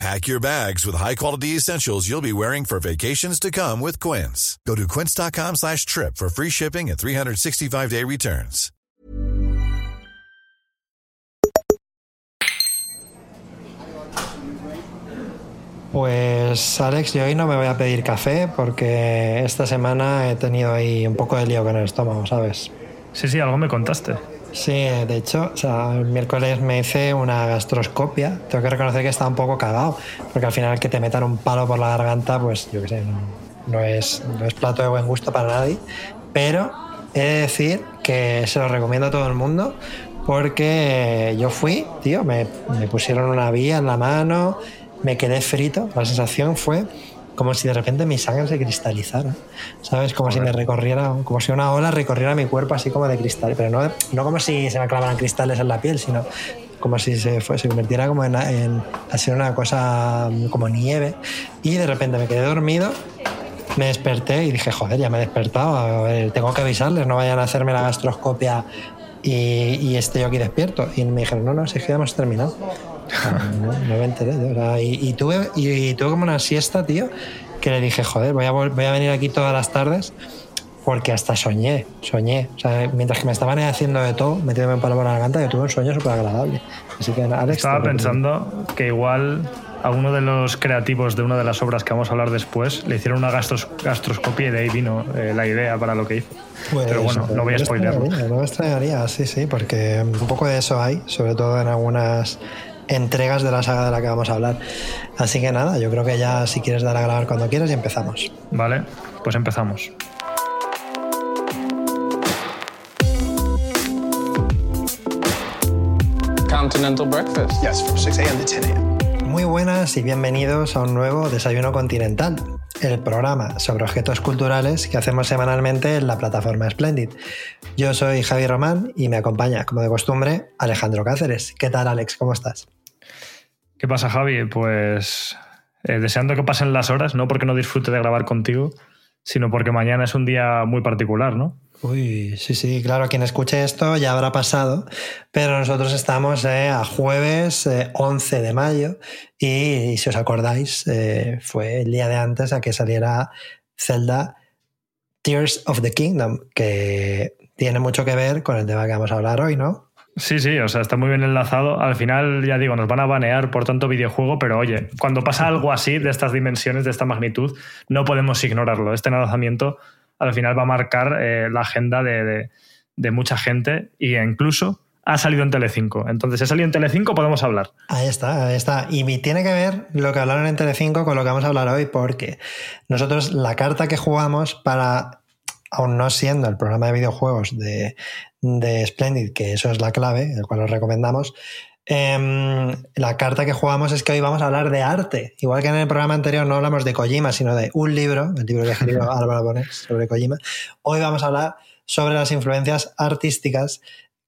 Pack your bags with high-quality essentials you'll be wearing for vacations to come with Quince. Go to quince.com slash trip for free shipping and 365-day returns. Pues Alex, yo hoy no me voy a pedir café porque esta semana he tenido ahí un poco de lío con el estómago, ¿sabes? Sí, sí, algo me contaste. Sí, de hecho, el miércoles me hice una gastroscopia. Tengo que reconocer que estaba un poco cagado, porque al final que te metan un palo por la garganta, pues yo qué sé, no, no es, no es plato de buen gusto para nadie. Pero he de decir que se lo recomiendo a todo el mundo, porque yo fui, tío, me, me pusieron una vía en la mano, me quedé frito. La sensación fue como si de repente mi sangre se cristalizara, ¿sabes? Como si me recorriera, como si una ola recorriera mi cuerpo así como de cristal, pero no, no como si se me clavaran cristales en la piel, sino como si se, fue, se convirtiera como en, en así una cosa como nieve. Y de repente me quedé dormido, me desperté y dije, joder, ya me he despertado, a ver, tengo que avisarles, no vayan a hacerme la gastroscopia y, y esté yo aquí despierto. Y me dijeron, no, no, si es que ya hemos terminado. No, no me enteré. Y, y tuve, y, tuve como una siesta, tío, que le dije, joder, voy a, voy a venir aquí todas las tardes porque hasta soñé, soñé. O sea, mientras que me estaban haciendo de todo, metiéndome un palo por la garganta, yo tuve un sueño súper agradable. Así que, Alex. Estaba pensando que igual a uno de los creativos de una de las obras que vamos a hablar después le hicieron una gastros- gastroscopia y de ahí vino eh, la idea para lo que hizo. Pues, Pero bueno, no voy a extrañaría, No me extrañaría, sí, sí, porque un poco de eso hay, sobre todo en algunas entregas de la saga de la que vamos a hablar. Así que nada, yo creo que ya si quieres dar a grabar cuando quieras y empezamos. Vale, pues empezamos. Continental breakfast. Yes, from 6 a.m. to 10 a.m. Muy buenas y bienvenidos a un nuevo Desayuno Continental, el programa sobre objetos culturales que hacemos semanalmente en la plataforma Splendid. Yo soy Javi Román y me acompaña, como de costumbre, Alejandro Cáceres. ¿Qué tal, Alex? ¿Cómo estás? ¿Qué pasa, Javi? Pues eh, deseando que pasen las horas, no porque no disfrute de grabar contigo, sino porque mañana es un día muy particular, ¿no? Uy, sí, sí, claro, quien escuche esto ya habrá pasado, pero nosotros estamos eh, a jueves eh, 11 de mayo y, y si os acordáis, eh, fue el día de antes a que saliera Zelda Tears of the Kingdom, que tiene mucho que ver con el tema que vamos a hablar hoy, ¿no? Sí, sí, o sea, está muy bien enlazado. Al final, ya digo, nos van a banear por tanto videojuego, pero oye, cuando pasa algo así, de estas dimensiones, de esta magnitud, no podemos ignorarlo. Este lanzamiento al final va a marcar eh, la agenda de, de- mucha gente e incluso ha salido en Telecinco. Entonces, si ha salido en Telecinco, podemos hablar. Ahí está, ahí está. Y tiene que ver lo que hablaron en Telecinco con lo que vamos a hablar hoy, porque nosotros la carta que jugamos para, aún no siendo el programa de videojuegos de, de Splendid, que eso es la clave, el cual os recomendamos, em, la carta que jugamos es que hoy vamos a hablar de arte. Igual que en el programa anterior no hablamos de Kojima, sino de un libro, el libro que escrito Álvaro Bonet sobre Kojima. Hoy vamos a hablar sobre las influencias artísticas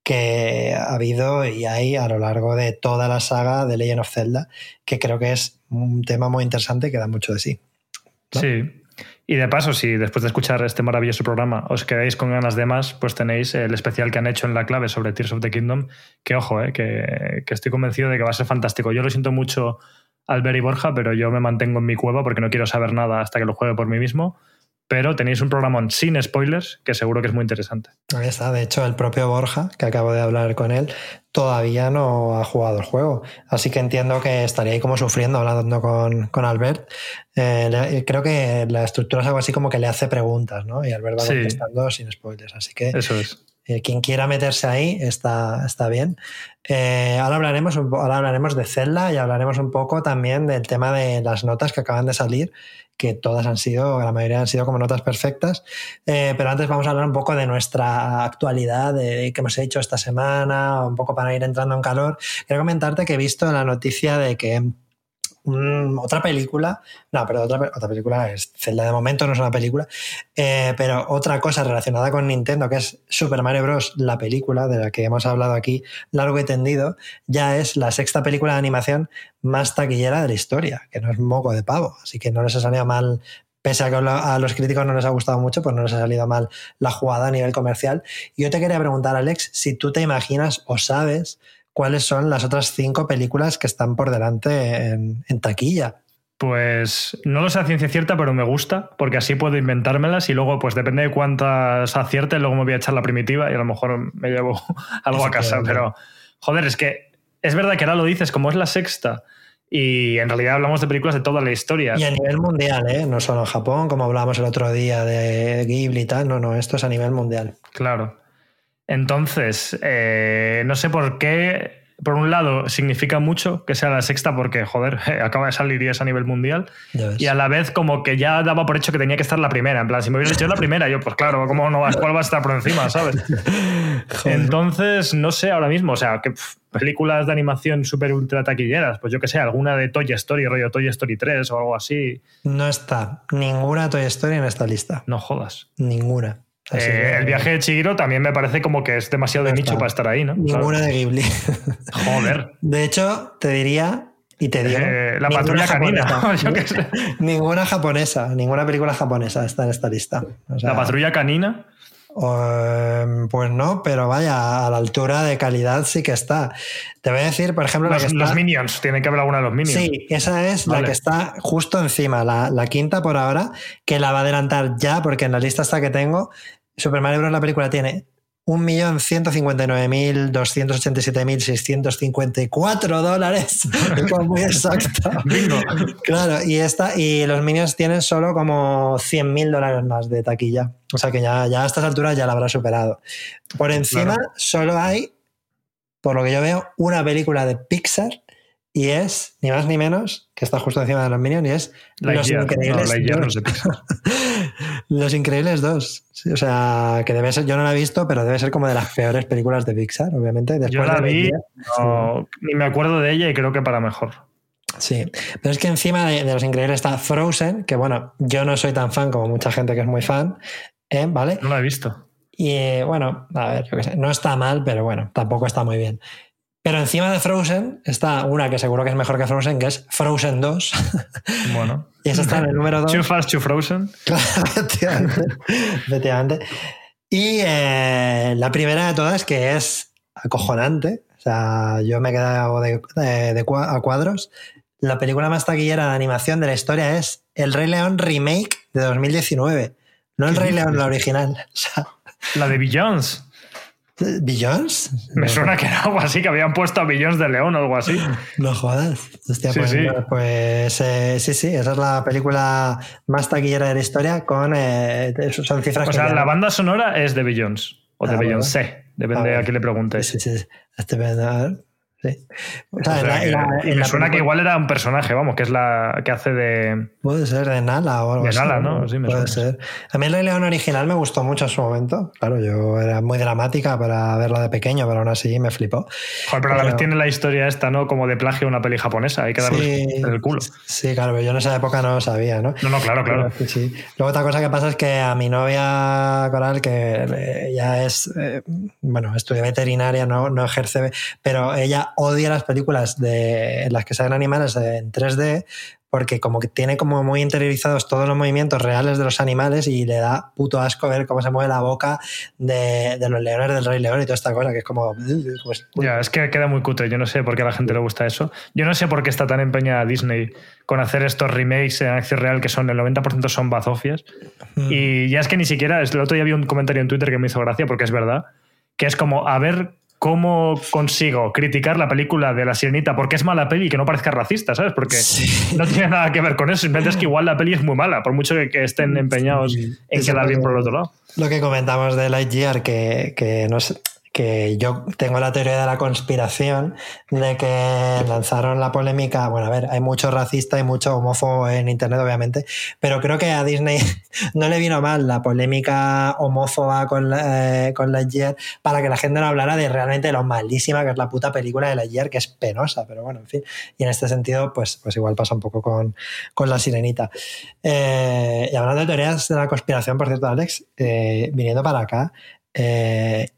que ha habido y hay a lo largo de toda la saga de Legend of Zelda, que creo que es un tema muy interesante que da mucho de sí. ¿no? Sí. Y de paso, si después de escuchar este maravilloso programa os quedáis con ganas de más, pues tenéis el especial que han hecho en la clave sobre Tears of the Kingdom, que ojo, eh, que, que estoy convencido de que va a ser fantástico. Yo lo siento mucho Albert y Borja, pero yo me mantengo en mi cueva porque no quiero saber nada hasta que lo juegue por mí mismo. Pero tenéis un programa sin spoilers que seguro que es muy interesante. Ahí está, de hecho, el propio Borja, que acabo de hablar con él, todavía no ha jugado el juego. Así que entiendo que estaría ahí como sufriendo hablando con, con Albert. Eh, le- creo que la estructura es algo así como que le hace preguntas, ¿no? Y Albert va Sí. contestando sin spoilers. Así que Eso es. Eh, quien quiera meterse ahí está, está bien. Eh, ahora, hablaremos, ahora hablaremos de Zelda y hablaremos un poco también del tema de las notas que acaban de salir, que todas han sido, la mayoría han sido como notas perfectas. Eh, pero antes vamos a hablar un poco de nuestra actualidad, de qué hemos hecho esta semana, un poco para ir entrando en calor. Quiero comentarte que he visto la noticia de que un- otra película, no, pero otra, otra película es Zelda de momento, no es una película, eh, pero otra cosa relacionada con Nintendo, que es Super Mario Bros., la película de la que hemos hablado aquí largo y tendido, ya es la sexta película de animación más taquillera de la historia, que no es moco de pavo, así que no les ha salido mal. Pese a que a los críticos no les ha gustado mucho, pues no les ha salido mal la jugada a nivel comercial. Yo te quería preguntar, Alex, si tú te imaginas o sabes cuáles son las otras cinco películas que están por delante en, en taquilla. Pues no lo sé a ciencia cierta, pero me gusta, porque así puedo inventármelas y luego, pues depende de cuántas acierte, luego me voy a echar la primitiva y a lo mejor me llevo algo a casa. Pero, joder, es que es verdad que ahora lo dices, como es la sexta, y en realidad hablamos de películas de toda la historia. Y a nivel mundial, ¿eh? no solo en Japón, como hablábamos el otro día de Ghibli y tal, no, no, esto es a nivel mundial. Claro. Entonces, eh, no sé por qué por un lado, significa mucho que sea la sexta porque, joder, acaba de salir y es a nivel mundial. Y a la vez, como que ya daba por hecho que tenía que estar la primera. En plan, si me hubiera dicho la primera, yo, pues claro, ¿cómo no va, ¿cuál va a estar por encima, sabes? Entonces, no sé ahora mismo, o sea, que pff, películas de animación súper ultra taquilleras, pues yo que sé, alguna de Toy Story, rollo Toy Story 3 o algo así. No está ninguna Toy Story en esta lista. No jodas. Ninguna. Eh, que, el viaje de Chihiro también me parece como que es demasiado de nicho para estar ahí, ¿no? Ninguna de Ghibli. Joder. De hecho, te diría, y te digo. Eh, la patrulla canina. Yo qué sé. ninguna japonesa, ninguna película japonesa está en esta lista. O sea, la patrulla canina. Uh, pues no, pero vaya, a la altura de calidad sí que está. Te voy a decir, por ejemplo, los, la que los está... Minions, tiene que haber alguna de los Minions. Sí, esa es vale. la que está justo encima, la, la, quinta por ahora, que la va a adelantar ya, porque en la lista esta que tengo, Super Mario Bros. la película tiene 1.159.287.654 dólares. es muy exacto. Bingo. Claro, y, esta, y los Minions tienen solo como 100.000 dólares más de taquilla. O sea que ya, ya a estas alturas ya la habrá superado. Por encima claro. solo hay, por lo que yo veo, una película de Pixar y es ni más ni menos que está justo encima de los Minions y es Los. Increíbles No, 2. No los Increíbles 2. Sí, o sea, que debe ser, yo no la he visto, pero debe ser como de las peores películas de Pixar, obviamente. Después yo la de vi, Lightyear, no, sí. ni me acuerdo de ella y creo que para mejor. Sí, pero es que encima de, de, Los Increíbles está Frozen, que bueno, yo no soy tan fan como mucha gente que es muy fan, ¿eh? ¿vale? No la he visto. Y eh, bueno, a ver, yo qué sé, no está mal, pero bueno, tampoco está muy bien. Pero encima de Frozen está una que seguro que es mejor que Frozen, que es Frozen 2. Bueno. y esa está en el número 2. Too fast, too Frozen. Efectivamente. Y eh, la primera de todas, que es acojonante. O sea, yo me he quedado de, de, de, a cuadros. La película más taquillera de animación de la historia es El Rey León Remake de 2019. No el Rey León, la original. O sea, la de Billions. ¿Billions? Me suena que era algo así, que habían puesto a Billions de León o algo así. No jodas. Hostia, Sí, pues, sí. pues, eh, sí, sí, esa es la película más taquillera de la historia con eh, son cifras O sea, la banda sonora es de Billions o de Ah, bueno. Beyoncé, depende Ah, de a quién le preguntes. Sí, sí, sí. Sí. O sea, O en sea, la- en la- que- y en me suena que igual era un personaje, vamos, que es la que hace de. Puede ser de Nala o algo De así. Nala, ¿no? Sí, me Puede suena. ser. A mí el Rey León original me gustó mucho en su momento. Claro, yo era muy dramática para verla de pequeño, pero aún así me flipó. Joder, pero a la vez tiene la historia esta, ¿no? Como de plagio a una peli japonesa. Hay que darle Sí, el culo. sí, claro, pero yo en esa época no lo sabía, ¿no? No, no, claro, claro. Pero sí, sí. Luego otra cosa que pasa es que a mi novia Coral, que ya es, eh, bueno, estudia veterinaria, no, no ejerce, pero ella odia las películas de en las que salen animales en 3D porque como que tiene como muy interiorizados todos los movimientos reales de los animales y le da puto asco ver cómo se mueve la boca de, de los leones del Rey León y toda esta cosa, que es como... pues, Ya, es que queda muy cutre. Yo no sé por qué a la gente le gusta eso. Yo no sé por qué está tan empeñada Disney con hacer estos remakes en acción real que son el 90% son bazofias. mm. Y ya es que ni siquiera, el otro día vi un comentario en Twitter que me hizo gracia porque es verdad, que es como a ver cómo consigo criticar la película de La Sirenita porque es mala peli y que no parezca racista, ¿sabes? Porque Sí. no tiene nada que ver con eso, simplemente es que igual la peli es muy mala, por mucho que, que estén empeñados Sí. en quedar bien por el otro lado. Lo que comentamos de Lightyear, que, que no sé, que yo tengo la teoría de la conspiración de que lanzaron la polémica. Bueno, a ver, hay mucho racista y mucho homófobo en internet, obviamente, pero creo que a Disney no le vino mal la polémica homófoba con, la, eh, con para que la gente no hablara de realmente lo malísima que es la puta película de Lightyear, que es penosa, pero bueno, en fin. Y en este sentido, pues, pues igual pasa un poco con, con la sirenita. Eh, y hablando de teorías de la conspiración, por cierto, Alex, eh, viniendo para acá, eh,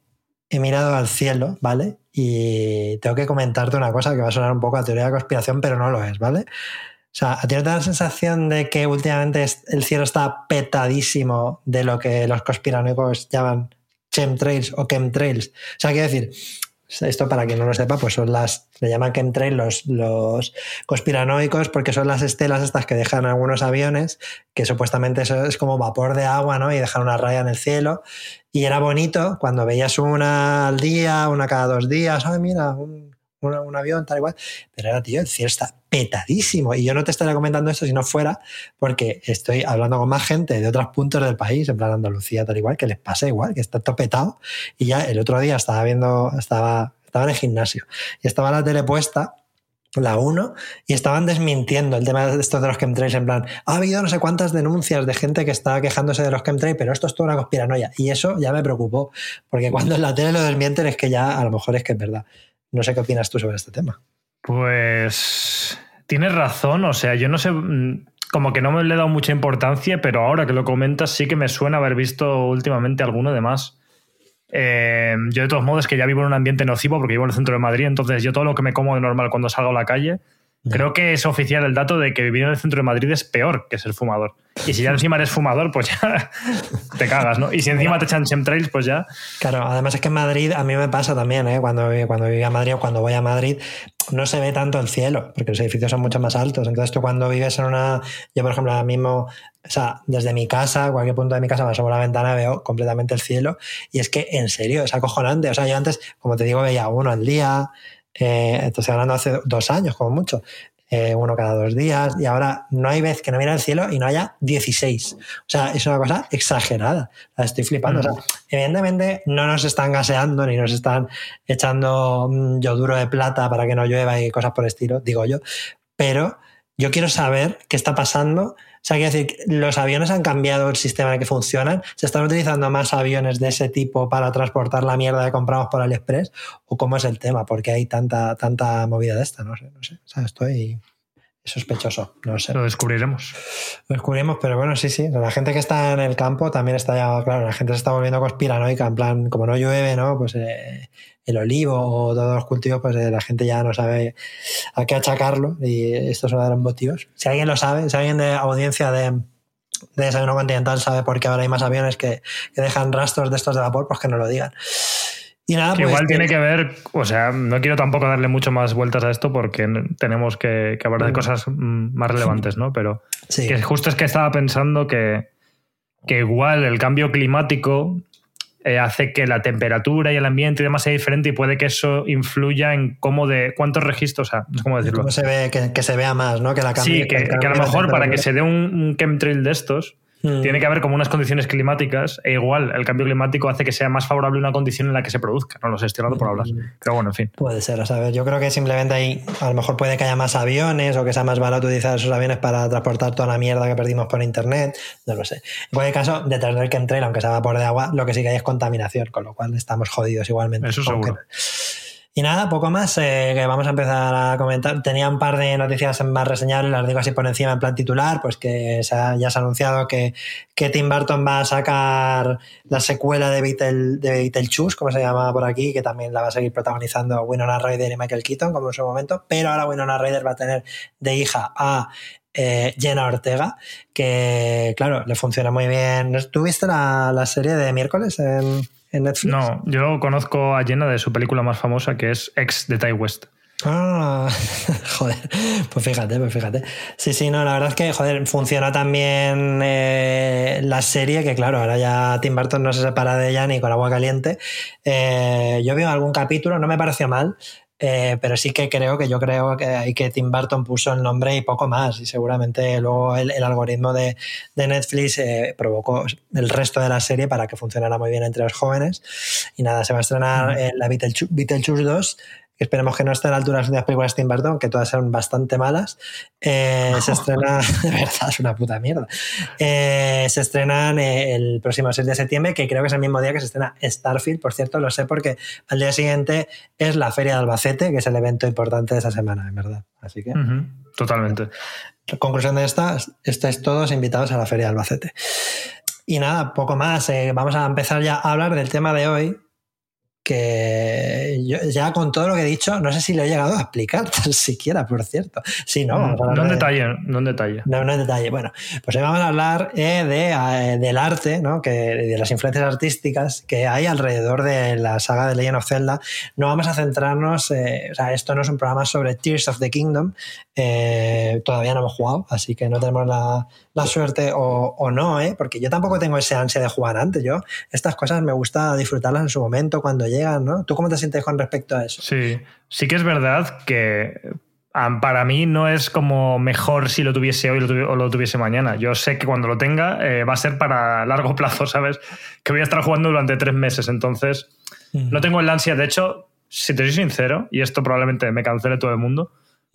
he mirado al cielo, ¿vale? Y tengo que comentarte una cosa que va a sonar un poco a teoría de conspiración, pero no lo es, ¿vale? O sea, ¿a la sensación de que últimamente el cielo está petadísimo de lo que los conspiranoicos llaman chemtrails o chemtrails? O sea, quiero decir, esto para quien no lo sepa, pues son las, le llaman chemtrails los, los conspiranoicos porque son las estelas estas que dejan algunos aviones, que supuestamente eso es como vapor de agua, ¿no? Y dejan una raya en el cielo. Y era bonito cuando veías una al día, una cada dos días, ay, mira, un, avión, tal igual. Pero ahora, tío, el cielo está petadísimo. Y yo no te estaría comentando esto si no fuera porque estoy hablando con más gente de otros puntos del país, en plan Andalucía, tal igual, que les pasa igual, que está todo petado. Y ya el otro día estaba viendo, estaba, estaba en el gimnasio y estaba la tele puesta la 1 y estaban desmintiendo el tema de estos de los chemtrails en plan ha habido no sé cuántas denuncias de gente que está quejándose de los chemtrails pero esto es toda una conspiranoia y eso ya me preocupó porque cuando en la tele lo desmienten es que ya a lo mejor es que es verdad no sé qué opinas tú sobre este tema Pues tienes razón, o sea, yo no sé, mm, como que no me le he dado mucha importancia, pero ahora que lo comentas sí que me suena haber visto últimamente alguno de más. Eh, yo de todos modos que ya vivo en un ambiente nocivo porque vivo en el centro de Madrid, entonces yo todo lo que me como de normal cuando salgo a la calle, creo que es oficial el dato de que vivir en el centro de Madrid es peor que ser fumador. Y si ya encima eres fumador, pues ya te cagas, ¿no? Y si encima te echan chemtrails, pues ya... Claro, además es que en Madrid a mí me pasa también, ¿eh? cuando, cuando vivía en Madrid o cuando voy a Madrid, no se ve tanto el cielo, porque los edificios son mucho más altos. Entonces tú cuando vives en una... Yo, por ejemplo, ahora mismo, o sea, desde mi casa, cualquier punto de mi casa, me asomo a la ventana, veo completamente el cielo. Y es que, en serio, es acojonante. O sea, yo antes, como te digo, veía uno al día, eh, estoy hablando hace dos años, como mucho. Eh, uno cada dos días, y ahora no hay vez que no mira el cielo y no haya 16. O sea, es una cosa exagerada. La estoy flipando. O sea, evidentemente no nos están gaseando ni nos están echando mm, yoduro de plata para que no llueva y cosas por el estilo, digo yo, pero yo quiero saber qué está pasando. O sea, quiero decir, los aviones han cambiado el sistema en el que funcionan. ¿Se están utilizando más aviones de ese tipo para transportar la mierda que compramos por AliExpress? ¿O cómo es el tema? Porque hay tanta, tanta movida de esta, no sé, no sé. O sea, estoy sospechoso, no sé. Lo descubriremos. Lo descubrimos, pero bueno, sí, sí. La gente que está en el campo también está ya, claro, la gente se está volviendo conspiranoica, en plan, como no llueve, ¿no? Pues eh, el olivo o todos los cultivos, pues eh, la gente ya no sabe a qué achacarlo y esto es uno de los motivos. Si alguien lo sabe, si alguien de audiencia de, de Desayuno Continental sabe por qué ahora hay más aviones que, que dejan rastros de estos de vapor, pues que nos lo digan. Y nada, Que pues, igual tiene que ver, o sea, no quiero tampoco darle mucho más vueltas a esto porque tenemos que, que hablar de cosas mm, más relevantes, ¿no? Pero Sí. que justo es que estaba pensando que, que igual el cambio climático eh, hace que la temperatura y el ambiente y demás sea diferente y puede que eso influya en cómo de cuántos registros, o sea, no sé cómo decirlo. cómo se ve, que, que se vea más, ¿no? Que la cambie- Sí, que, a lo mejor para que se dé un, un chemtrail de estos, Mm. tiene que haber como unas condiciones climáticas e igual el cambio climático hace que sea más favorable una condición en la que se produzca. No lo sé, estoy hablando por hablar. Mm. Pero bueno, en fin. Puede ser, a saber, yo creo que simplemente ahí a lo mejor puede que haya más aviones o que sea más barato utilizar esos aviones para transportar toda la mierda que perdimos por internet, no lo sé. En cualquier caso, detrás del chemtrail, aunque sea vapor de agua, lo que sí que hay es contaminación, con lo cual estamos jodidos igualmente. Eso seguro. Y nada, poco más eh, que vamos a empezar a comentar. Tenía un par de noticias más reseñables, las digo así por encima en plan titular, pues que se ha- ya se ha anunciado que, que Tim Burton va a sacar la secuela de Beetle, de Beetlejuice, como se llama por aquí, que también la va a seguir protagonizando Winona Ryder y Michael Keaton, como en su momento, pero ahora Winona Ryder va a tener de hija a eh, Jenna Ortega, que claro, le funciona muy bien. ¿Tú viste la, la serie de miércoles en, en Netflix? No, yo conozco a Jenna de su película más famosa que es Ex de Ty West. Ah, joder, pues fíjate, pues fíjate. Sí, sí, no, la verdad es que, joder, funciona también eh, la serie, que claro, ahora ya Tim Burton no se separa de ella ni con agua caliente. Eh, yo vi algún capítulo, no me pareció mal. Eh, pero sí que creo que yo creo que, hay que Tim Burton puso el nombre y poco más. Y seguramente luego el, algoritmo de, Netflix eh, provocó el resto de la serie para que funcionara muy bien entre los jóvenes. Y nada, se va a estrenar la Beetlejuice 2 esperemos que no esté a la altura de las últimas películas de Tim Burton, que todas son bastante malas. Eh, se estrena, de verdad, es una puta mierda. Eh, se estrenan eh, el próximo 6 de septiembre, que creo que es el mismo día que se estrena Starfield, por cierto, lo sé porque al día siguiente es la Feria de Albacete, que es el evento importante de esa semana, en verdad. Así que. Totalmente. Conclusión de esta, estáis todos invitados a la Feria de Albacete. Y nada, poco más. vamos a empezar ya a hablar del tema de hoy, que yo ya con todo lo que he dicho, no sé si lo he llegado a explicar tan siquiera, por cierto. Sí, no, no en detalle, no en detalle. No, no en detalle. Bueno, pues hoy vamos a hablar eh, de, eh, del arte, ¿no? que, de las influencias artísticas que hay alrededor de la saga de Legend of Zelda. No vamos a centrarnos, eh, o sea, esto no es un programa sobre Tears of the Kingdom, todavía no hemos jugado, así que no tenemos la, la suerte o, no, ¿eh? porque yo tampoco tengo ese ansia de jugar antes. Yo estas cosas me gusta disfrutarlas en su momento, cuando llegan, ¿no? ¿Tú cómo te sientes con respecto a eso? Sí, sí que es verdad que para mí no es como mejor si lo tuviese hoy o lo tuviese mañana. Yo sé que cuando lo tenga eh, va a ser para largo plazo, ¿sabes? Que voy a estar jugando durante tres meses, entonces no tengo el ansia. De hecho, si te soy sincero, y esto probablemente me cancele todo el mundo,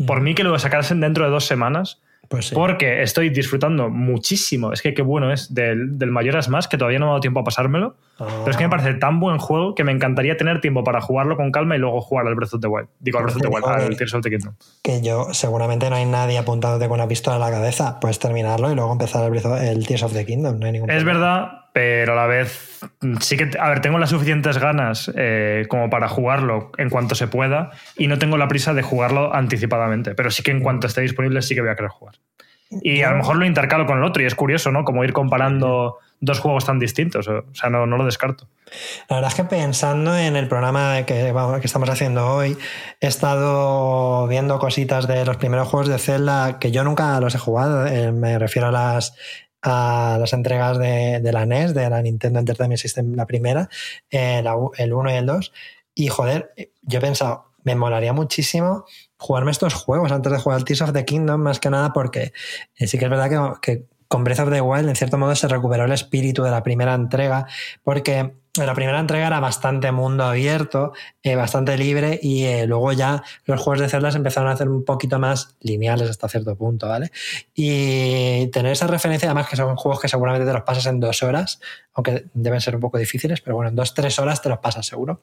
por mí que lo sacasen dentro de dos semanas pues Porque estoy disfrutando muchísimo. Es que qué bueno es del, del Mayoras más, que todavía no me ha dado tiempo a pasármelo. Pero es que me ah. parece tan buen juego que me encantaría tener tiempo para jugarlo con calma y luego jugar al Breath of the Wild. Digo, al Breath of the Wild, al Tears of the Kingdom. Que yo, seguramente no hay nadie apuntándote con una pistola en la cabeza. Puedes terminarlo y luego empezar el, el Tears of the Kingdom. No hay ningún es verdad, pero a la vez sí que, a ver, tengo las suficientes ganas eh, como para jugarlo en cuanto se pueda y no tengo la prisa de jugarlo anticipadamente, pero sí que en cuanto esté disponible sí que voy a querer jugar. Y a lo mejor lo intercalo con el otro y es curioso, ¿no? Como ir comparando dos juegos tan distintos, o sea, no, no lo descarto. La verdad es que pensando en el programa que, que estamos haciendo hoy, he estado viendo cositas de los primeros juegos de Zelda que yo nunca los he jugado, eh, me refiero a las a las entregas de, la NES, de la Nintendo Entertainment System, la primera, eh, el 1 y el 2. Y joder, yo he pensado, me molaría muchísimo jugarme estos juegos antes de jugar Tears of the Kingdom, más que nada porque eh, sí que es verdad que, que, con Breath of the Wild en cierto modo se recuperó el espíritu de la primera entrega, porque la primera entrega era bastante mundo abierto, eh, bastante libre y eh, luego ya los juegos de Zelda se empezaron a hacer un poquito más lineales hasta cierto punto, ¿vale? Y tener esa referencia, además que son juegos que seguramente te los pasas en dos horas, aunque deben ser un poco difíciles, pero bueno, en dos, tres horas te los pasas seguro.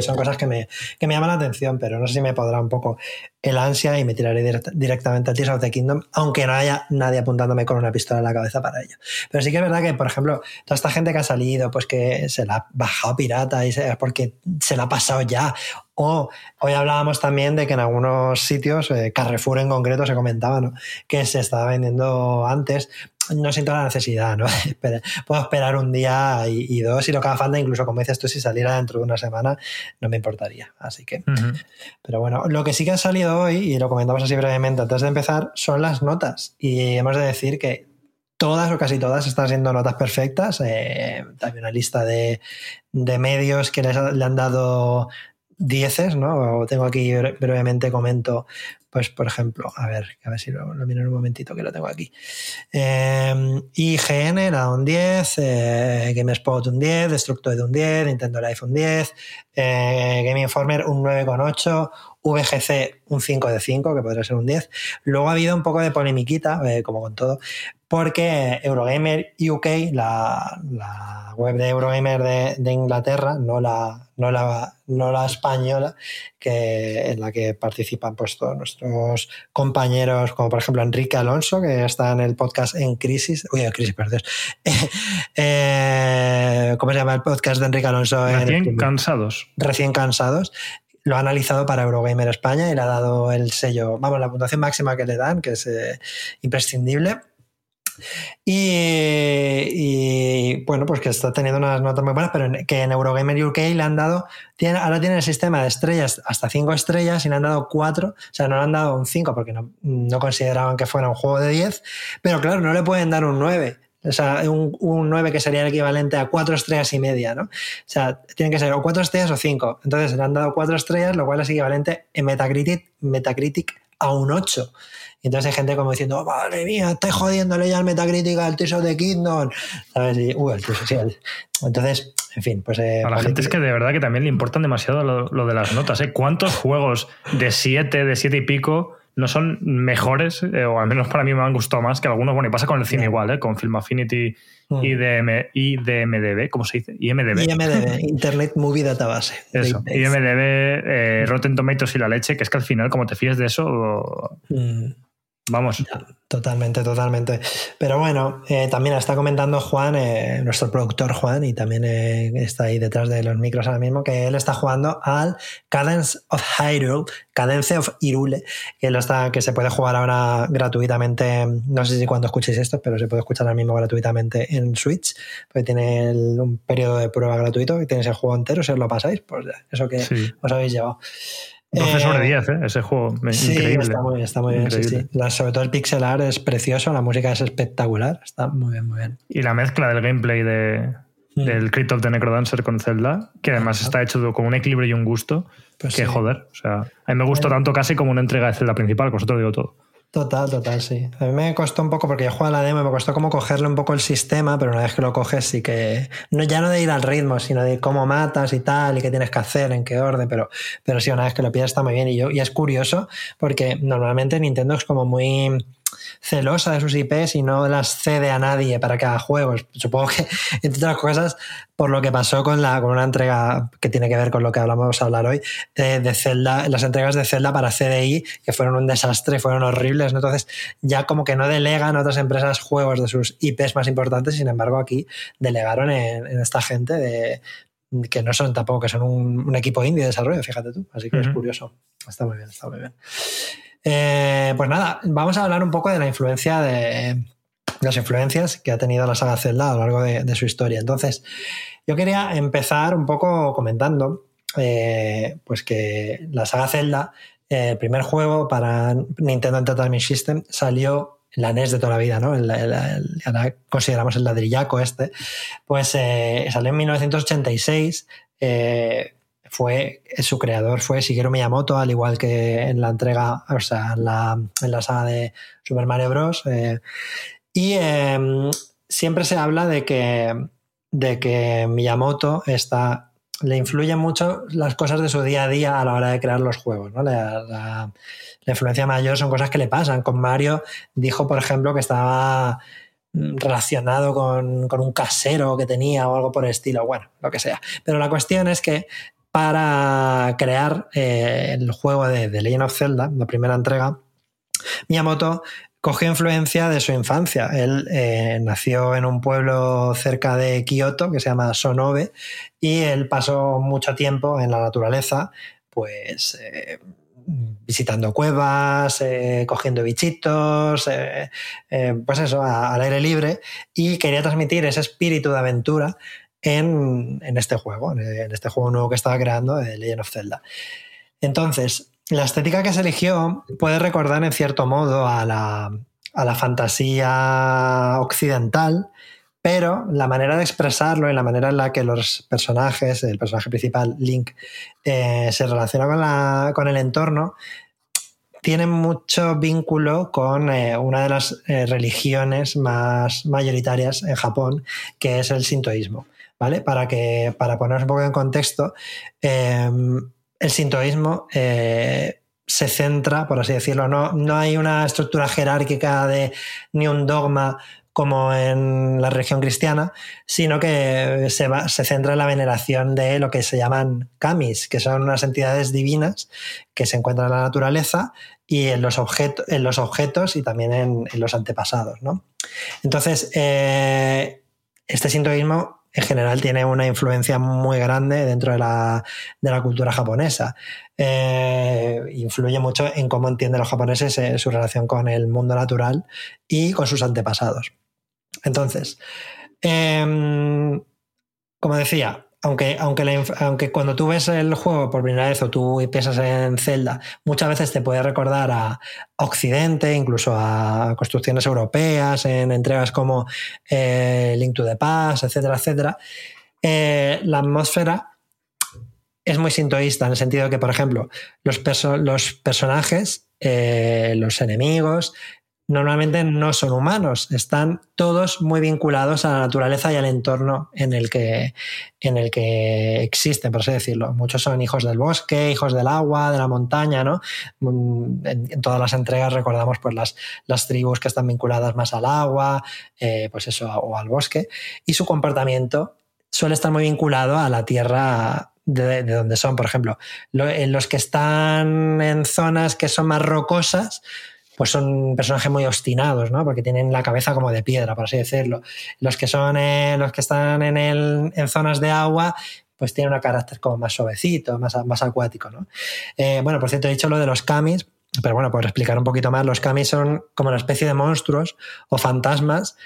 Son cosas que me, que me llaman la atención, pero no sé si me podrá un poco el ansia y me tiraré directamente a Tears of the Kingdom, aunque no haya nadie apuntándome con una pistola en la cabeza para ello. Pero sí que es verdad que, por ejemplo, toda esta gente que ha salido, pues que se la ha bajado pirata y es porque se la ha pasado ya. O hoy hablábamos también de que en algunos sitios, eh, Carrefour en concreto se comentaba, ¿no? que se estaba vendiendo antes no siento la necesidad, ¿no? Puedo esperar un día y, dos y lo que haga falta, incluso como dices tú, si saliera dentro de una semana, no me importaría. Así que, pero bueno, lo que sí que ha salido hoy, y lo comentamos así brevemente antes de empezar, son las notas. Y hemos de decir que todas o casi todas están siendo notas perfectas. Eh, también una lista de, medios que le han dado dieces, ¿no? Tengo aquí brevemente comento pues, por ejemplo, a ver, a ver si lo, miro en un momentito que lo tengo aquí. Eh, IGN le da un 10, eh, GameSpot un 10, Destructoid un 10, Nintendo Life un 10, eh, Game Informer un 9,8, VGC un 5 de 5, que podría ser un 10. Luego ha habido un poco de polemiquita, eh, como con todo, porque Eurogamer UK, la, la web de Eurogamer de, Inglaterra, no la, no, la, no la española, que, en la que participan pues, todos nuestros compañeros, como por ejemplo Enrique Alonso, que está en el podcast En Crisis. Uy, en Crisis, perdón. Eh, ¿Cómo se llama el podcast de Enrique Alonso? Recién cansados. Recién cansados lo ha analizado para Eurogamer España y le ha dado el sello, vamos, la puntuación máxima que le dan, que es eh, imprescindible. Y, bueno, pues que está teniendo unas notas muy buenas, pero que en Eurogamer UK le han dado, ahora tiene el sistema de estrellas hasta 5 estrellas y le han dado 4, o sea, no le han dado un 5 porque no, consideraban que fuera un juego de 10, pero claro, no le pueden dar un 9, O sea, un, un 9 que sería el equivalente a 4 estrellas y media, ¿no? O sea, tienen que ser o 4 estrellas o 5. Entonces le han dado 4 estrellas, lo cual es equivalente en Metacritic, Metacritic a un 8. Y entonces hay gente como diciendo, madre mía, estáis jodiéndole ya al Metacritic al Tears of the Kingdom. ¿Sabes? Y, uh, el Tears sí, el- Entonces, en fin, pues... eh, A la gente es que de verdad que también le importan demasiado lo, lo de las notas. ¿eh? ¿Cuántos juegos de 7, de 7 y pico no son mejores, eh, o al menos para mí me han gustado más que algunos? Bueno, y pasa con el cine igual, ¿eh? con Film Affinity Mm. y DM, IDMDB, ¿cómo se dice? IMDB. IMDB, Internet Movie Database. Eso. IMDB, eh, Rotten Tomatoes y la leche, que es que al final, como te fíes de eso, Mm. Vamos. Totalmente, totalmente. Pero bueno, eh, también está comentando Juan, eh, nuestro productor Juan, y también eh, está ahí detrás de los micros ahora mismo, que él está jugando al Cadence of Hyrule, Cadence of Hyrule, que, lo está, que se puede jugar ahora gratuitamente, no sé si cuando escuchéis esto, pero se puede escuchar ahora mismo gratuitamente en Switch, porque tiene el- un periodo de prueba gratuito y tenéis el juego entero, si os lo pasáis, pues ya, eso que Sí. os habéis llevado. 12 Eh, sobre 10, ¿eh? ese juego. me- Sí, increíble. está muy bien, está muy bien. sí. La- sobre todo el pixel art es precioso, la música es espectacular, está muy bien, muy bien. Y la mezcla del gameplay de, Mm. del Crypt of the Necrodancer con Zelda, que además está hecho con un equilibrio y un gusto, Pues que sí. joder. O sea, a mí me gustó tanto casi como una entrega de Zelda principal, con eso te lo digo todo. Total, total, sí. A mí me costó un poco, porque yo jugaba la demo y me costó como cogerle un poco el sistema, pero una vez que lo coges sí que... No, ya no de ir al ritmo, sino de cómo matas y tal, y qué tienes que hacer, en qué orden, pero, pero sí, una vez que lo pillas está muy bien. Y, yo, y es curioso, porque normalmente Nintendo es como muy celosa de sus IPs y no las cede a nadie para que haga juegos. Supongo que, entre otras cosas, por lo que pasó con, la, con una entrega que tiene que ver con lo que hablamos a hablar hoy, eh, de Zelda, las entregas de Zelda para CDI, que fueron un desastre, fueron horribles, ¿no? Entonces, ya como que no delegan a otras empresas juegos de sus IPs más importantes, sin embargo, aquí delegaron en, en esta gente de que no son tampoco, que son un, un equipo indie de desarrollo, fíjate tú. Así que es curioso. Está muy bien, está muy bien. Eh, pues nada, vamos a hablar un poco de la influencia de las influencias que ha tenido la saga Zelda a lo largo de, su historia. Entonces, yo quería empezar un poco comentando eh, pues que la saga Zelda, eh, el primer juego para Nintendo Entertainment System, salió en la NES de toda la vida, ¿no? Ahora consideramos el ladrillaco este, pues salió en 1986. Fue su creador fue Shigeru Miyamoto, al igual que en la entrega, o sea, en la, en la saga de Super Mario Bros. eh, y eh, siempre se habla de que, de que Miyamoto está, le influyen mucho las cosas de su día a día a la hora de crear los juegos. ¿no? La influencia mayor son cosas que le pasan. Con Mario dijo, por ejemplo, que estaba mm, relacionado con, con un casero que tenía o algo por el estilo, bueno, lo que sea. Pero la cuestión es que para crear eh, el juego de The Legend of Zelda, la primera entrega, Miyamoto cogió influencia de su infancia. Él eh, nació en un pueblo cerca de Kioto que se llama Sonobe y él pasó mucho tiempo en la naturaleza, pues eh, visitando cuevas, cogiendo bichitos, pues eso, al aire libre y quería transmitir ese espíritu de aventura en, este juego, en, este juego nuevo que estaba creando, de Legend of Zelda. Entonces, la estética que se eligió puede recordar en cierto modo a la, a la fantasía occidental, pero la manera de expresarlo y la manera en la que los personajes, el personaje principal, Link, eh, se relaciona con, la- con el entorno, tiene mucho vínculo con eh, una de las eh, religiones más mayoritarias en Japón, que es el sintoísmo. ¿Vale? Para, que, para poner un poco en contexto, eh, el sintoísmo eh, se centra, por así decirlo, no, no hay una estructura jerárquica de ni un dogma como en la religión cristiana, sino que se, va- se centra en la veneración de lo que se llaman kamis, que son unas entidades divinas que se encuentran en la naturaleza y en los, objeto- en los objetos y también en, en los antepasados. ¿no? Entonces, eh, este sintoísmo en general tiene una influencia muy grande dentro de la, de la cultura japonesa. Eh, influye mucho en cómo entienden los japoneses eh, su relación con el mundo natural y con sus antepasados. Entonces, em, como decía, aunque, aunque, cuando tú ves el juego por primera vez o tú piensas en Zelda, muchas veces te puede recordar a Occidente, incluso a construcciones europeas, en entregas como eh, Link to the Past, etcétera, etcétera. Eh, la atmósfera es muy sintoísta en el sentido que, por ejemplo, los, los personajes, eh, los enemigos, normalmente no son humanos, están todos muy vinculados a la naturaleza y al entorno en el que, en el que existen, por así decirlo. Muchos son hijos del bosque, hijos del agua, de la montaña, ¿no? Mm, en, todas las entregas recordamos pues, las, las, tribus que están vinculadas más al agua, eh, pues eso, o al bosque, y su comportamiento suele estar muy vinculado a la tierra de, donde son, por ejemplo. en los que están en zonas que son más rocosas, pues son personajes muy obstinados, ¿no? Porque tienen la cabeza como de piedra, por así decirlo. Los que son eh, los que están en, el, en zonas de agua, pues tienen un carácter como más suavecito, más, más acuático, ¿no? Eh, bueno, por cierto, he dicho lo de los kamis, pero bueno, por explicar un poquito más, los kamis son como una especie de monstruos o fantasmas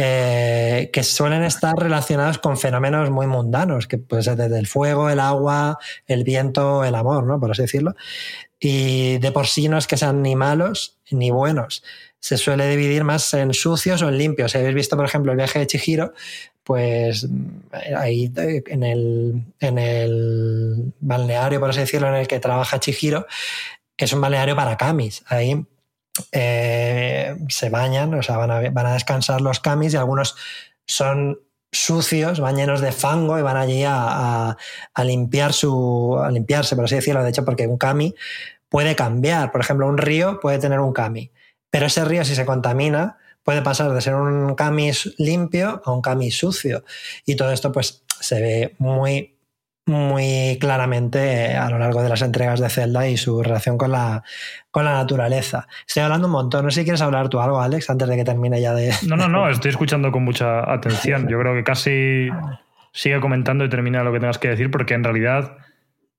eh, que suelen estar relacionados con fenómenos muy mundanos, que puede ser desde el fuego, el agua, el viento, el amor, ¿no? Por así decirlo. Y de por sí no es que sean ni malos ni buenos. Se suele dividir más en sucios o en limpios. Si habéis visto, por ejemplo, el viaje de Chihiro, pues ahí en el, en el balneario, por así decirlo, en el que trabaja Chihiro, es un balneario para kamis. Ahí eh, se bañan, o sea, van a, van a descansar los kamis y algunos son sucios, van llenos de fango y van allí a, limpiar su, a limpiarse, por así decirlo. De hecho, porque un kami puede cambiar. Por ejemplo, un río puede tener un kami, pero ese río si se contamina puede pasar de ser un kami limpio a un kami sucio. Y todo esto pues se ve muy muy claramente a lo largo de las entregas de Zelda y su relación con la, con la naturaleza. Estoy hablando un montón. No sé si quieres hablar tú algo, Alex, antes de que termine ya de. No, no, no, estoy escuchando con mucha atención. Yo creo que casi sigue comentando y termina lo que tengas que decir, porque en realidad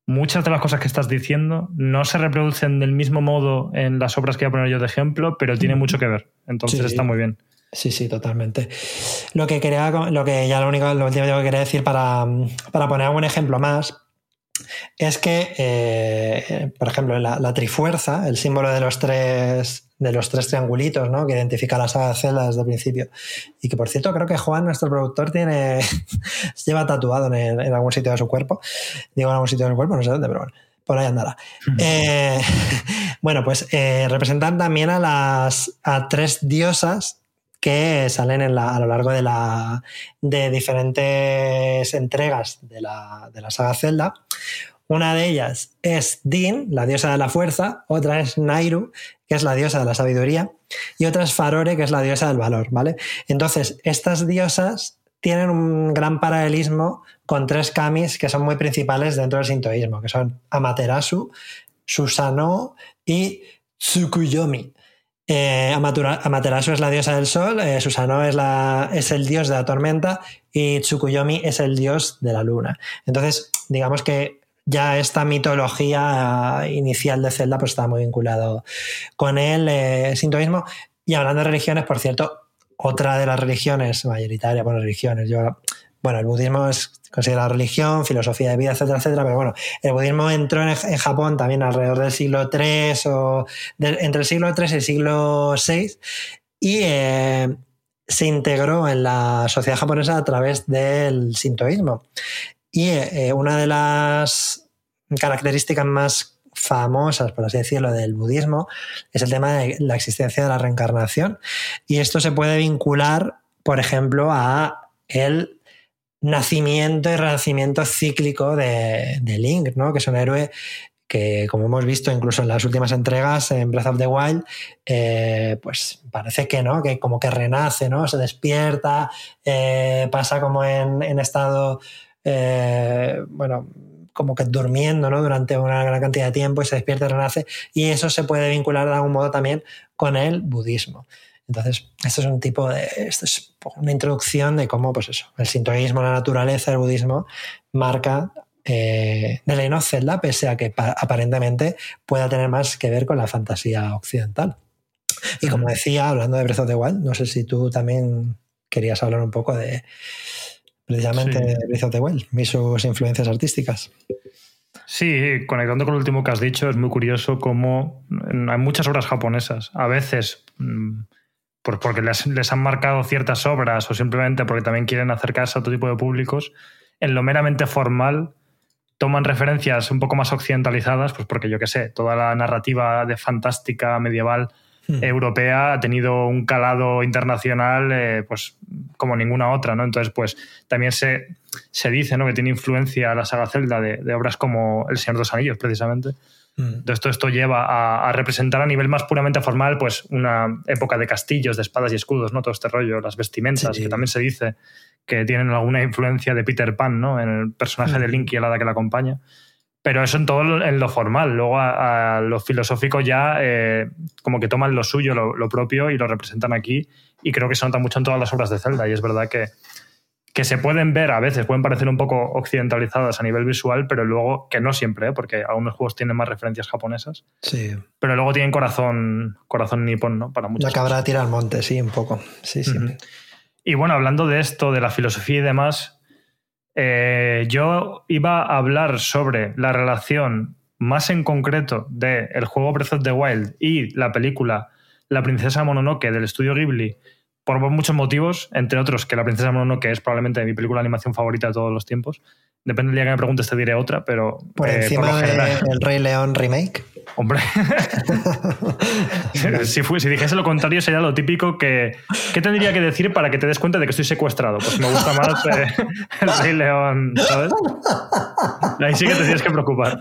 muchas de las cosas que estás diciendo no se reproducen del mismo modo en las obras que voy a poner yo de ejemplo, pero tiene mucho que ver. Entonces está muy bien. Sí, sí, totalmente. Lo que quería, lo que ya lo único, lo último que quería decir para, poner un ejemplo más, es que, eh, por ejemplo, la, la, trifuerza, el símbolo de los tres, de los tres triangulitos, ¿no? Que identifica la saga de Zelda desde el principio. Y que, por cierto, creo que Juan, nuestro productor, tiene. lleva tatuado en, algún sitio de su cuerpo. Digo en algún sitio de su cuerpo, no sé dónde, pero bueno por ahí andará. Eh, bueno, pues eh, representan también a las a tres diosas que salen a lo largo de, de diferentes entregas de la, de la saga Zelda. Una de ellas es Din, la diosa de la fuerza, otra es Nairu, que es la diosa de la sabiduría, y otra es Farore, que es la diosa del valor, ¿vale? Entonces, estas diosas tienen un gran paralelismo con tres kamis que son muy principales dentro del sintoísmo, que son Amaterasu, Susanoo y Tsukuyomi. Eh, Amaterasu es la diosa del sol, eh, Susanoo es, el dios de la tormenta y Tsukuyomi es el dios de la luna. Entonces, digamos que ya esta mitología inicial de Zelda pues está muy vinculado con el eh, sintoísmo. Y hablando de religiones, por cierto, otra de las religiones mayoritarias, bueno, religiones, yo bueno, el budismo es considerado religión, filosofía de vida, etcétera, etcétera, pero bueno, el budismo entró en, Japón también alrededor del siglo III o entre el siglo III y el siglo VI y eh, se integró en la sociedad japonesa a través del sintoísmo. Y eh, una de las características más famosas, por así decirlo, del budismo es el tema de la existencia de la reencarnación. Y esto se puede vincular, por ejemplo, a el nacimiento y renacimiento cíclico de, Link, ¿no? que es un héroe que, como hemos visto incluso en las últimas entregas en Breath of the Wild, eh, pues parece que no, que como que renace, ¿no? Se despierta, eh, pasa como en, estado, eh, bueno, como que durmiendo, ¿no? Durante una gran cantidad de tiempo y se despierta y renace. Y eso se puede vincular de algún modo también con el budismo. Entonces, esto es un tipo de. Esto es una introducción de cómo, pues eso, el sintoísmo, la naturaleza, el budismo marca eh, de Legend Zelda, pese a que aparentemente pueda tener más que ver con la fantasía occidental. Y como decía, hablando de Breath of the Wild, no sé si tú también querías hablar un poco de precisamente Sí. Breath of the Wild y sus influencias artísticas. Sí, conectando con lo último que has dicho, es muy curioso cómo hay muchas obras japonesas. A veces, mm, pues porque les, les han marcado ciertas obras o simplemente porque también quieren acercarse a otro tipo de públicos, en lo meramente formal toman referencias un poco más occidentalizadas, pues porque yo qué sé, toda la narrativa de fantástica medieval Hmm. europea ha tenido un calado internacional eh, pues como ninguna otra, ¿no? Entonces, pues también se, se dice ¿no? que tiene influencia la saga Zelda de, de obras como El Señor de los Anillos, precisamente. Mm. Entonces, todo esto lleva a, a representar a nivel más puramente formal, pues una época de castillos, de espadas y escudos, ¿no? Todo este rollo, las vestimentas, Sí. que también se dice que tienen alguna influencia de Peter Pan, ¿no? En el personaje de Mm. Link y el hada que la acompaña. Pero eso en todo lo- en lo formal. Luego a, a lo filosófico ya eh, como que toman lo suyo, lo, lo propio y lo representan aquí. Y creo que se nota mucho en todas las obras de Zelda. Y es verdad que, que se pueden ver a veces, pueden parecer un poco occidentalizadas a nivel visual, pero luego, que no siempre, ¿eh? porque algunos juegos tienen más referencias japonesas, Sí. pero luego tienen corazón, corazón nipón, ¿no? Para La muchas cabra tira al monte, sí, un poco. Sí, sí. Y bueno, hablando de esto, de la filosofía y demás, eh, yo iba a hablar sobre la relación más en concreto del el juego Breath of the Wild y la película La princesa Mononoke del estudio Ghibli por muchos motivos, entre otros que La princesa Mononoke es probablemente mi película de animación favorita de todos los tiempos. Depende del día que me preguntes, te diré otra, pero Por eh, encima de general- El Rey León Remake. Hombre, si dijese lo contrario sería lo típico que... ¿Qué tendría que decir para que te des cuenta de que estoy secuestrado? Pues me gusta más eh, el Rey León, ¿sabes? Ahí sí que te tienes que preocupar.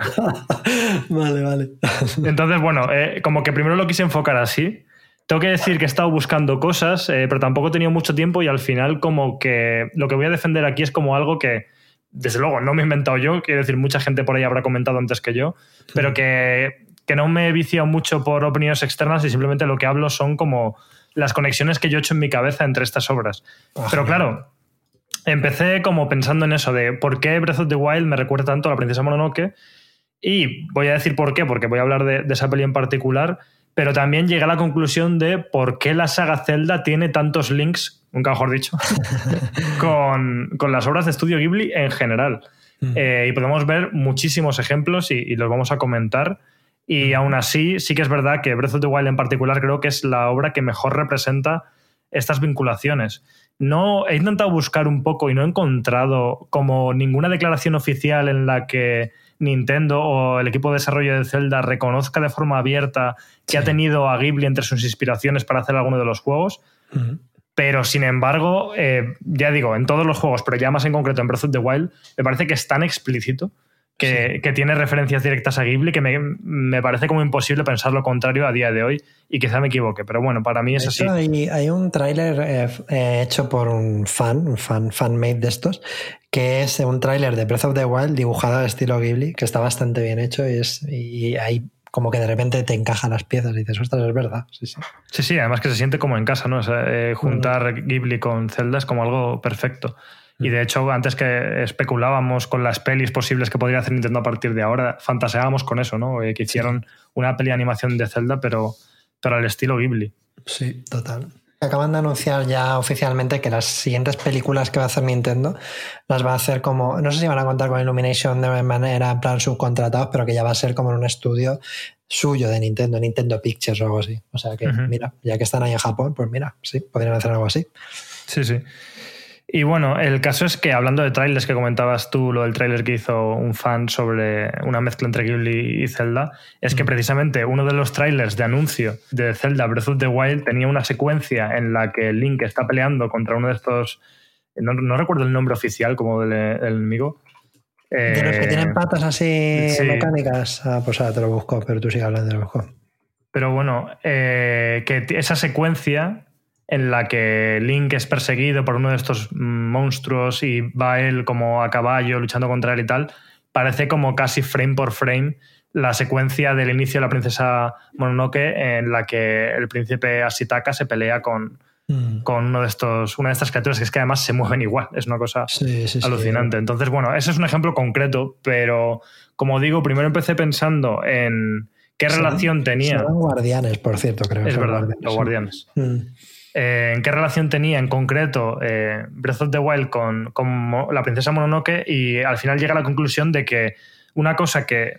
vale, vale. Entonces, bueno, eh, como que primero lo quise enfocar así. Tengo que decir que he estado buscando cosas, eh, pero tampoco he tenido mucho tiempo y al final como que lo que voy a defender aquí es como algo que, desde luego, no me he inventado yo, quiero decir, mucha gente por ahí habrá comentado antes que yo, pero que, que no me he viciado mucho por opiniones externas y simplemente lo que hablo son como las conexiones que yo he hecho en mi cabeza entre estas obras. Ah, Pero claro, empecé como pensando en eso de por qué Breath of the Wild me recuerda tanto a la princesa Mononoke y voy a decir por qué, porque voy a hablar de, de esa peli en particular, pero también llegué a la conclusión de por qué la saga Zelda tiene tantos links, nunca mejor dicho, con, con las obras de estudio Ghibli en general. Mm. Eh, y podemos ver muchísimos ejemplos y, y los vamos a comentar. Y aún así, sí que es verdad que Breath of the Wild en particular creo que es la obra que mejor representa estas vinculaciones. No he intentado buscar un poco y no he encontrado como ninguna declaración oficial en la que Nintendo o el equipo de desarrollo de Zelda reconozca de forma abierta que Sí. ha tenido a Ghibli entre sus inspiraciones para hacer alguno de los juegos. Pero sin embargo, eh, ya digo, en todos los juegos, pero ya más en concreto en Breath of the Wild, me parece que es tan explícito que, que tiene referencias directas a Ghibli que me, me parece como imposible pensar lo contrario a día de hoy y quizá me equivoque. Pero bueno, para mí De es así. hay, hay un tráiler eh, eh, hecho por un fan, un fan, fan-made de estos, que es un tráiler de Breath of the Wild dibujado al estilo Ghibli, que está bastante bien hecho y, es, y ahí como que de repente te encajan las piezas y dices, ostras, es verdad. Sí, sí. Sí, sí, además que se siente como en casa, ¿no? O sea, eh, juntar Ghibli con Zelda es como algo perfecto. Y de hecho, antes que especulábamos con las pelis posibles que podría hacer Nintendo a partir de ahora, fantaseábamos con eso, ¿no? Eh, que hicieron una peli de animación de Zelda, pero, pero al estilo Ghibli. Sí, total. Acaban de anunciar ya oficialmente que las siguientes películas que va a hacer Nintendo las va a hacer como, no sé si van a contar con Illumination de manera en plan subcontratados, pero que ya va a ser como en un estudio suyo de Nintendo, Nintendo Pictures o algo así. O sea que, mira, ya que están ahí en Japón, pues mira, sí, podrían hacer algo así. Sí, sí. Y bueno, el caso es que hablando de trailers que comentabas tú, lo del trailer que hizo un fan sobre una mezcla entre Ghibli y Zelda, es que precisamente uno de los trailers de anuncio de Zelda Breath of the Wild tenía una secuencia en la que Link está peleando contra uno de estos. No, no recuerdo el nombre oficial como del, del enemigo. De los que Eh, tienen patas así sí. mecánicas, ah, pues ahora te lo busco, pero tú sigue hablando, te lo busco. Pero bueno, eh, que esa secuencia en la que Link es perseguido por uno de estos monstruos y va él como a caballo luchando contra él y tal, parece como casi frame por frame la secuencia del inicio de la princesa Mononoke en la que el príncipe Ashitaka se pelea con, Mm. con uno de estos, una de estas criaturas que es que además se mueven igual, es una cosa Sí, sí, sí. alucinante. Entonces, bueno, ese es un ejemplo concreto, pero como digo, primero empecé pensando en qué relación tenía. Serán guardianes, por cierto, creo. Es son verdad, guardianes, los guardianes. Mm. Eh, en qué relación tenía en concreto eh, Breath of the Wild con, con la princesa Mononoke y al final llega a la conclusión de que una cosa que,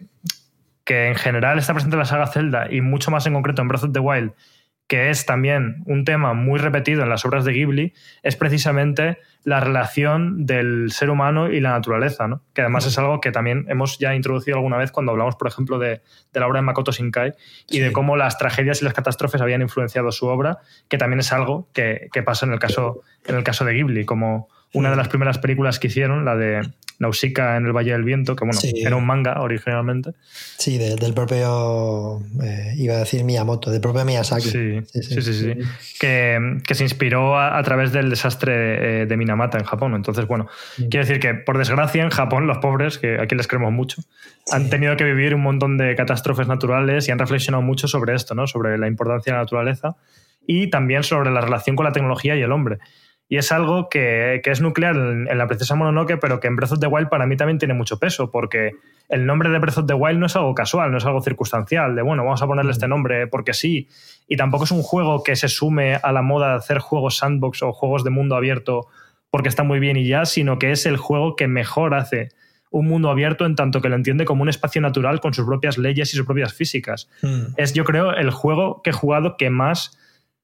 que en general está presente en la saga Zelda y mucho más en concreto en Breath of the Wild que es también un tema muy repetido en las obras de Ghibli, es precisamente la relación del ser humano y la naturaleza, ¿no? que además es algo que también hemos ya introducido alguna vez cuando hablamos, por ejemplo, de, de la obra de Makoto Shinkai y Sí. de cómo las tragedias y las catástrofes habían influenciado su obra, que también es algo que, que pasa en el, caso, en el caso de Ghibli, como una de las primeras películas que hicieron, la de Nausicaa en el Valle del Viento, que bueno, Sí. era un manga originalmente. Sí, de- del propio, eh, iba a decir Miyamoto, del propio Miyazaki. Sí, sí, sí, sí, sí. Que, que se inspiró a, a través del desastre eh, de Minamata en Japón. Entonces, bueno, quiero decir que por desgracia en Japón los pobres, que aquí les queremos mucho, han tenido que vivir un montón de catástrofes naturales y han reflexionado mucho sobre esto, ¿no? Sobre la importancia de la naturaleza y también sobre la relación con la tecnología y el hombre. Y es algo que, que es nuclear en, en la Princesa Mononoke, pero que en Breath of the Wild para mí también tiene mucho peso, porque el nombre de Breath of the Wild no es algo casual, no es algo circunstancial, de bueno, vamos a ponerle este nombre porque sí. Y tampoco es un juego que se sume a la moda de hacer juegos sandbox o juegos de mundo abierto porque está muy bien y ya, sino que es el juego que mejor hace un mundo abierto en tanto que lo entiende como un espacio natural con sus propias leyes y sus propias físicas. Mm, Es, yo creo, el juego que he jugado que más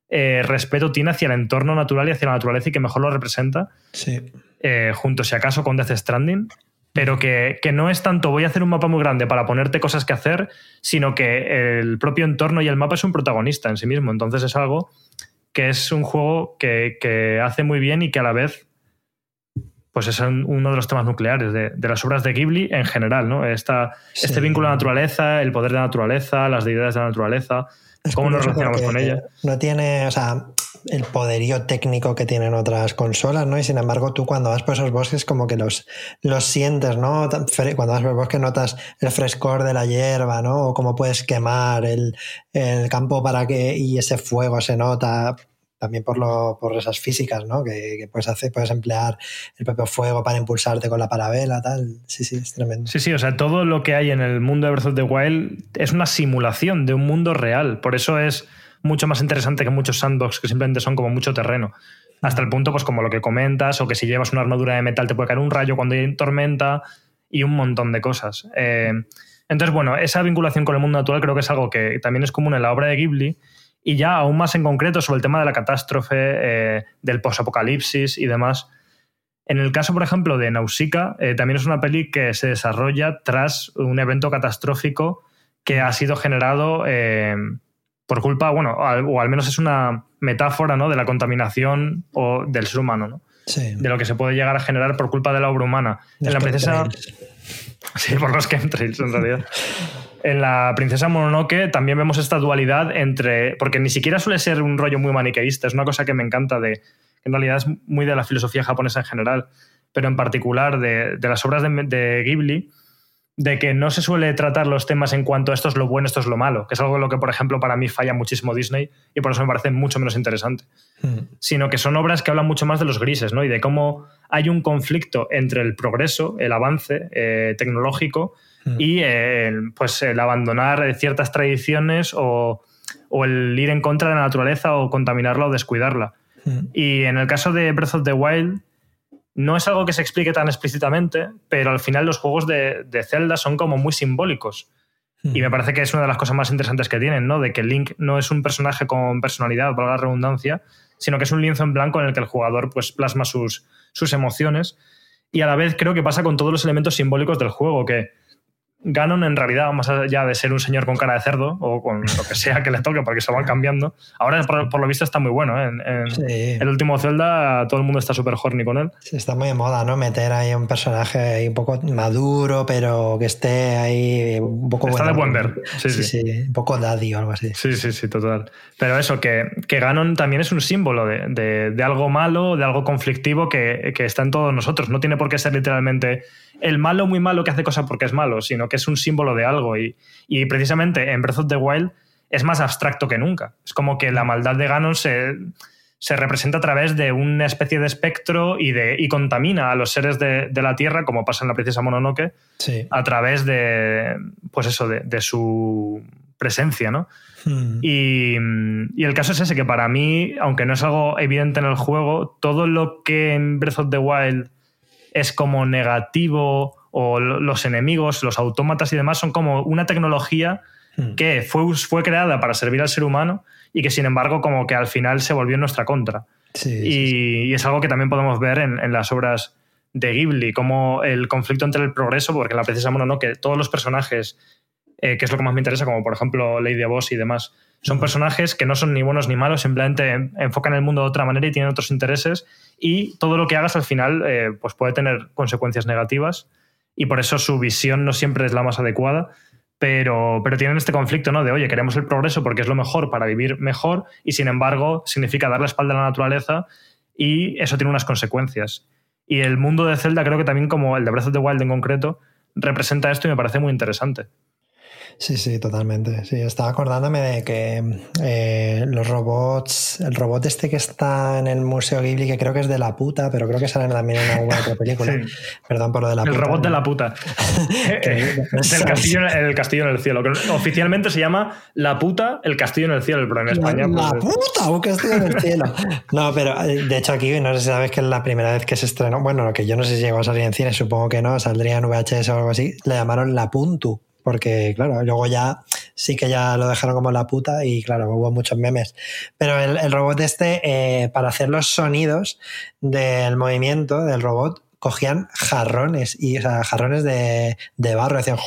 eh, respeto tiene hacia el entorno natural y hacia la naturaleza y que mejor lo representa, sí. eh, junto si acaso con Death Stranding, pero que, que no es tanto voy a hacer un mapa muy grande para ponerte cosas que hacer, sino que el propio entorno y el mapa es un protagonista en sí mismo. Entonces es algo que es un juego que, que hace muy bien y que a la vez pues es un- uno de los temas nucleares de, de las obras de Ghibli en general, ¿no? Esta, Sí. Este vínculo a la naturaleza, el poder de la naturaleza, las deidades de la naturaleza, Es cómo nos relacionamos con ella. No tiene, o sea, el poderío técnico que tienen otras consolas, ¿no? Y sin embargo, tú cuando vas por esos bosques, como que los, los sientes, ¿no? Cuando vas por el bosque notas el frescor de la hierba, ¿no? O cómo puedes quemar el, el campo para que. y ese fuego se nota. También por, lo, por esas físicas, ¿no? Que, puedes hacer, puedes emplear el propio fuego para impulsarte con la parabela, tal. Sí, sí, es tremendo. Sí, sí, o sea, todo lo que hay en el mundo de Breath of the Wild es una simulación de un mundo real. Por eso es mucho más interesante que muchos sandbox que simplemente son como mucho terreno. Hasta el punto, pues como lo que comentas, o que si llevas una armadura de metal te puede caer un rayo cuando hay tormenta y un montón de cosas. Eh, entonces, bueno, esa vinculación con el mundo natural creo que es algo que también es común en la obra de Ghibli y ya aún más en concreto sobre el tema de la catástrofe, eh, del posapocalipsis y demás. En el caso, por ejemplo, de Nausicaa, eh, también es una peli que se desarrolla tras un evento catastrófico que ha sido generado eh, por culpa, bueno, al- o al menos es una metáfora ¿no? de la contaminación o del ser humano, ¿no? Sí. de lo que se puede llegar a generar por culpa de la obra humana. Los en la princesa. Sí, por los chemtrails, en realidad. En la princesa Mononoke también vemos esta dualidad entre. Porque ni siquiera suele ser un rollo muy maniqueísta, es una cosa que me encanta de. en realidad es muy de la filosofía japonesa en general, pero en particular de, de las obras de, de Ghibli, de que no se suele tratar los temas en cuanto a esto es lo bueno, esto es lo malo, que es algo en lo que, por ejemplo, para mí falla muchísimo Disney y por eso me parece mucho menos interesante Mm, sino que son obras que hablan mucho más de los grises, ¿no? Y de cómo hay un conflicto entre el progreso, el avance eh, tecnológico Mm. y eh, el, pues el abandonar ciertas tradiciones o, o el ir en contra de la naturaleza o contaminarla o descuidarla. mm. Y en el caso de Breath of the Wild, no es algo que se explique tan explícitamente, pero al final los juegos de, de Zelda son como muy simbólicos. Y me parece que es una de las cosas más interesantes que tienen, ¿no? De que Link no es un personaje con personalidad, valga la redundancia, sino que es un lienzo en blanco en el que el jugador pues, plasma sus, sus emociones. Y a la vez creo que pasa con todos los elementos simbólicos del juego, que Ganon en realidad, más allá de ser un señor con cara de cerdo o con lo que sea que le toque, porque se van cambiando, ahora por, por lo visto está muy bueno. ¿eh? En, en Sí. el último Zelda todo el mundo está súper horny con él. Sí, está muy de moda, ¿no? Meter ahí un personaje ahí un poco maduro, pero que esté ahí un poco Está bueno. de buen ver. Sí, Sí, sí. sí, un poco daddy o algo así. Sí, sí, sí, total. Pero eso, que, que Ganon también es un símbolo de, de- de algo malo, de algo conflictivo que, que está en todos nosotros. No tiene por qué ser literalmente el malo muy malo que hace cosas porque es malo, sino que es un símbolo de algo. Y, y precisamente en Breath of the Wild es más abstracto que nunca. Es como que la maldad de Ganon se, se representa a través de una especie de espectro y, de, y contamina a los seres de, de la Tierra, como pasa en la princesa Mononoke, Sí. a través de, pues eso, de, de su presencia, ¿no? Hmm. Y, y el caso es ese, que para mí, aunque no es algo evidente en el juego, todo lo que en Breath of the Wild es como negativo o lo- los enemigos, los autómatas y demás son como una tecnología Hmm. que fue, fue creada para servir al ser humano y que sin embargo como que al final se volvió en nuestra contra. Sí, Y, sí. y es algo que también podemos ver en, en las obras de Ghibli, como el conflicto entre el progreso, porque en la princesa Mononoke todos los personajes, eh, que es lo que más me interesa, como por ejemplo Lady Boss y demás, son personajes que no son ni buenos ni malos, simplemente en- enfocan el mundo de otra manera y tienen otros intereses y todo lo que hagas al final eh, pues puede tener consecuencias negativas y por eso su visión no siempre es la más adecuada. Pero, pero tienen este conflicto, ¿no? De, oye, queremos el progreso porque es lo mejor para vivir mejor y sin embargo significa dar la espalda a la naturaleza y eso tiene unas consecuencias. Y el mundo de Zelda creo que también como el de Breath of the Wild en concreto representa esto y me parece muy interesante. Sí, sí, totalmente. Sí, estaba acordándome de que eh, los robots, el robot este que está en el Museo Ghibli, que creo que es de la puta, pero creo que sale también en alguna otra película. Sí. Perdón por lo de la el puta. robot de la puta. Del castillo, el castillo en el cielo. que Oficialmente se llama La puta, el castillo en el cielo, pero en España. La, pues, la puta, un castillo en el cielo. No, pero eh, de hecho aquí no sé si sabes que es la primera vez que se estrenó. Bueno, lo que yo no sé si llegó a salir en cine, supongo que no, saldría en VHS o algo así. Le llamaron La Puntu. Porque, claro, luego ya sí que ya lo dejaron como la puta y, claro, hubo muchos memes. Pero el, el robot este, eh, para hacer los sonidos del movimiento del robot, cogían jarrones, y, o sea, jarrones de, de barro, hacían.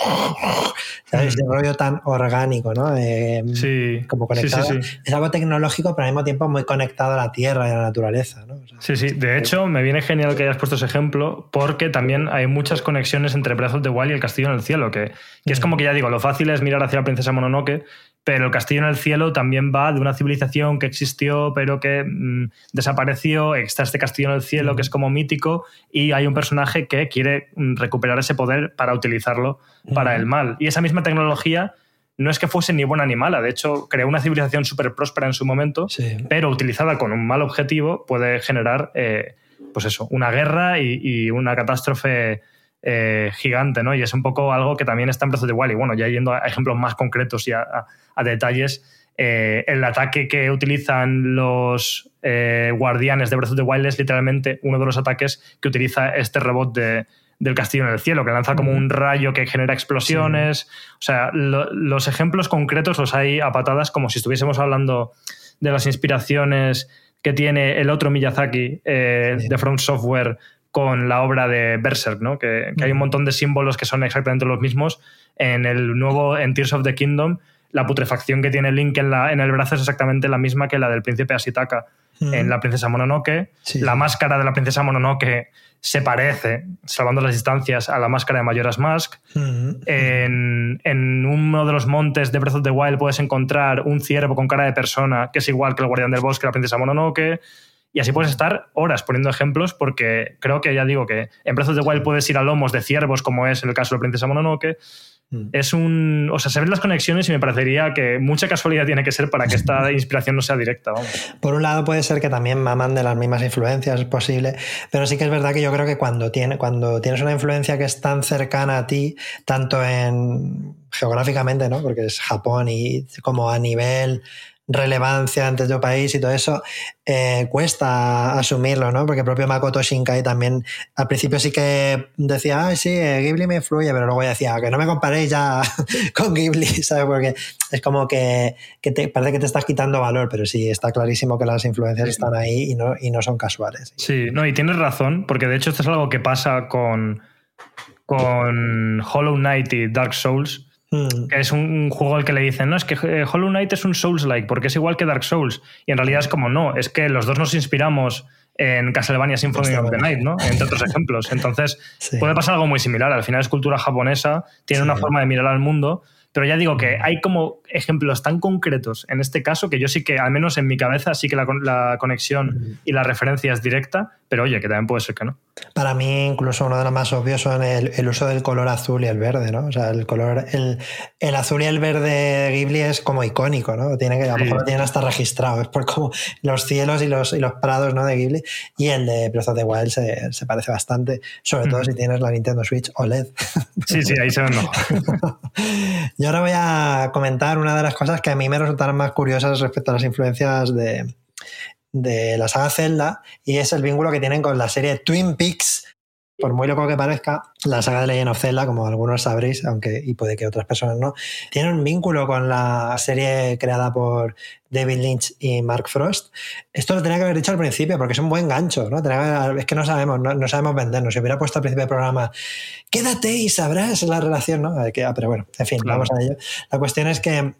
¿Sabes? Ese rollo tan orgánico, ¿no? Eh, sí, como sí, conectado. sí, sí. Es algo tecnológico, pero al mismo tiempo muy conectado a la tierra y a la naturaleza. ¿no? O sea, Sí, sí. De hecho, me viene genial que hayas puesto ese ejemplo porque también hay muchas conexiones entre Breath of the Wild y el Castillo en el Cielo, que, que es como que ya digo, lo fácil es mirar hacia la princesa Mononoke, pero el Castillo en el Cielo también va de una civilización que existió pero que mm, desapareció, está este Castillo en el Cielo que es como mítico y hay un personaje que quiere mm, recuperar ese poder para utilizarlo para el mal. Y esa misma tecnología no es que fuese ni buena ni mala, de hecho creó una civilización súper próspera en su momento, sí. pero utilizada con un mal objetivo puede generar, eh, pues eso, una guerra y, y una catástrofe eh, gigante, ¿no? Y es un poco algo que también está en Breath of the Wild. Y bueno, ya yendo a ejemplos más concretos y a, a- a detalles, eh, el ataque que utilizan los eh, guardianes de Breath of the Wild es literalmente uno de los ataques que utiliza este robot de, del castillo en el cielo, que lanza como un rayo que genera explosiones. O sea, lo- los ejemplos concretos los hay a patadas como si estuviésemos hablando de las inspiraciones que tiene el otro Miyazaki eh, Sí. de From Software con la obra de Berserk, ¿no? que, que hay un montón de símbolos que son exactamente los mismos. En el nuevo, en Tears of the Kingdom, la putrefacción que tiene Link en, la, en el brazo es exactamente la misma que la del príncipe Asitaka en la princesa Mononoke. Sí. La máscara de la princesa Mononoke se parece, salvando las distancias, a la máscara de Majora's Mask. Mm, En, en uno de los montes de Breath of the Wild puedes encontrar un ciervo con cara de persona que es igual que el guardián del bosque, la princesa Mononoke. Y así puedes estar horas poniendo ejemplos porque creo que ya digo que en Breath of the Wild puedes ir a lomos de ciervos como es en el caso de princesa Mononoke. mm. Es un... O sea, se ven las conexiones y me parecería que mucha casualidad tiene que ser para que esta inspiración no sea directa. Vamos. Por un lado puede ser que también maman de las mismas influencias, es posible, pero sí que es verdad que yo creo que cuando, tiene, cuando tienes una influencia que es tan cercana a ti, tanto en geográficamente, ¿no? porque es Japón y como a nivel relevancia ante tu país y todo eso, eh, cuesta asumirlo, ¿no? Porque el propio Makoto Shinkai también al principio sí que decía, ay, sí, eh, Ghibli me influye, pero luego decía, que no me comparéis ya con Ghibli, ¿sabes? Porque es como que, que te, parece que te estás quitando valor, pero sí, está clarísimo que las influencias están ahí y no, y no son casuales. Sí, no, y tienes razón, porque de hecho esto es algo que pasa con, con Hollow Knight y Dark Souls, Mm, que es un, un juego al que le dicen, no, es que eh, Hollow Knight es un Souls-like, porque es igual que Dark Souls. Y en realidad es como, no, es que los dos nos inspiramos en Castlevania Symphony of the Night, ¿no? Entre otros ejemplos. Entonces, Sí. puede pasar algo muy similar. Al final es cultura japonesa, tiene Sí. una forma de mirar al mundo, pero ya digo que hay como ejemplos tan concretos en este caso que yo sí que, al menos en mi cabeza, sí que la, la conexión y la referencia es directa, pero oye, que también puede ser que no. Para mí, incluso uno de los más obvios son el, uso del color azul y el verde, ¿no? O sea, el color, el, el, azul y el verde de Ghibli es como icónico, ¿no? Tiene que, a lo mejor lo tienen hasta registrado, es por como los cielos y los, y los prados, ¿no? De Ghibli. Y el de Breath of the Wild se, se parece bastante, sobre todo si tienes la Nintendo Switch OLED. Sí, sí, ahí se ven mejor. y ahora voy a comentar una de las cosas que a mí me resultaron más curiosas respecto a las influencias de, de la saga Zelda y es el vínculo que tienen con la serie Twin Peaks. Por muy loco que parezca, la saga de Legend of Zelda, como algunos sabréis, aunque y puede que otras personas no, tiene un vínculo con la serie creada por David Lynch y Mark Frost. Esto lo tenía que haber dicho al principio, porque es un buen gancho, ¿no? es que no sabemos, no, sabemos vendernos. Si hubiera puesto al principio del programa, quédate y sabrás la relación, ¿no? Ah, pero bueno, en fin, vamos a ello. La cuestión es que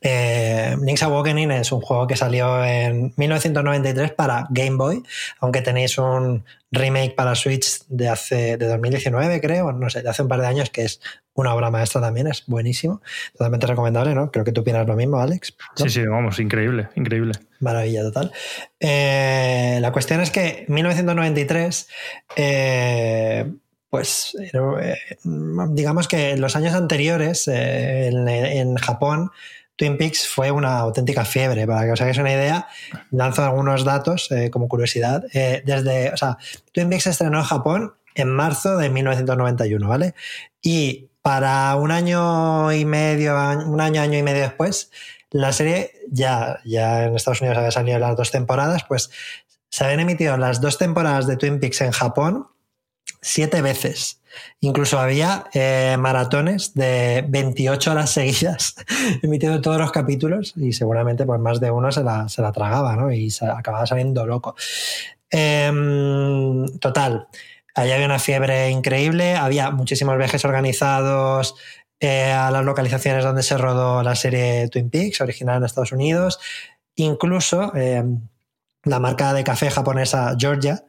eh, Link's Awakening es un juego que salió en 1993 para Game Boy, aunque tenéis un remake para Switch de hace de 2019, creo, no sé, de hace un par de años, que es una obra maestra también, es buenísimo, totalmente recomendable, ¿no? Creo que tú opinas lo mismo, Alex. Sí, sí, vamos, increíble, increíble. Maravilla total. Eh, la cuestión es que 1993, eh, pues eh, digamos que en los años anteriores en Japón Twin Peaks fue una auténtica fiebre. Para que os hagáis una idea, lanzo algunos datos eh, como curiosidad. Eh, desde, o sea, Twin Peaks se estrenó en Japón en marzo de 1991, ¿vale? Y para un año y medio, un año, año y medio después, la serie ya, ya en Estados Unidos había salido las dos temporadas, pues se habían emitido las dos temporadas de Twin Peaks en Japón siete veces. Incluso había eh, maratones de 28 horas seguidas emitiendo todos los capítulos y seguramente pues más de uno se la, se la tragaba ¿no? y se acababa saliendo loco. Em, total, allá había una fiebre increíble, había muchísimos viajes organizados eh, a las localizaciones donde se rodó la serie Twin Peaks, original en Estados Unidos. Incluso em, la marca de café japonesa Georgia,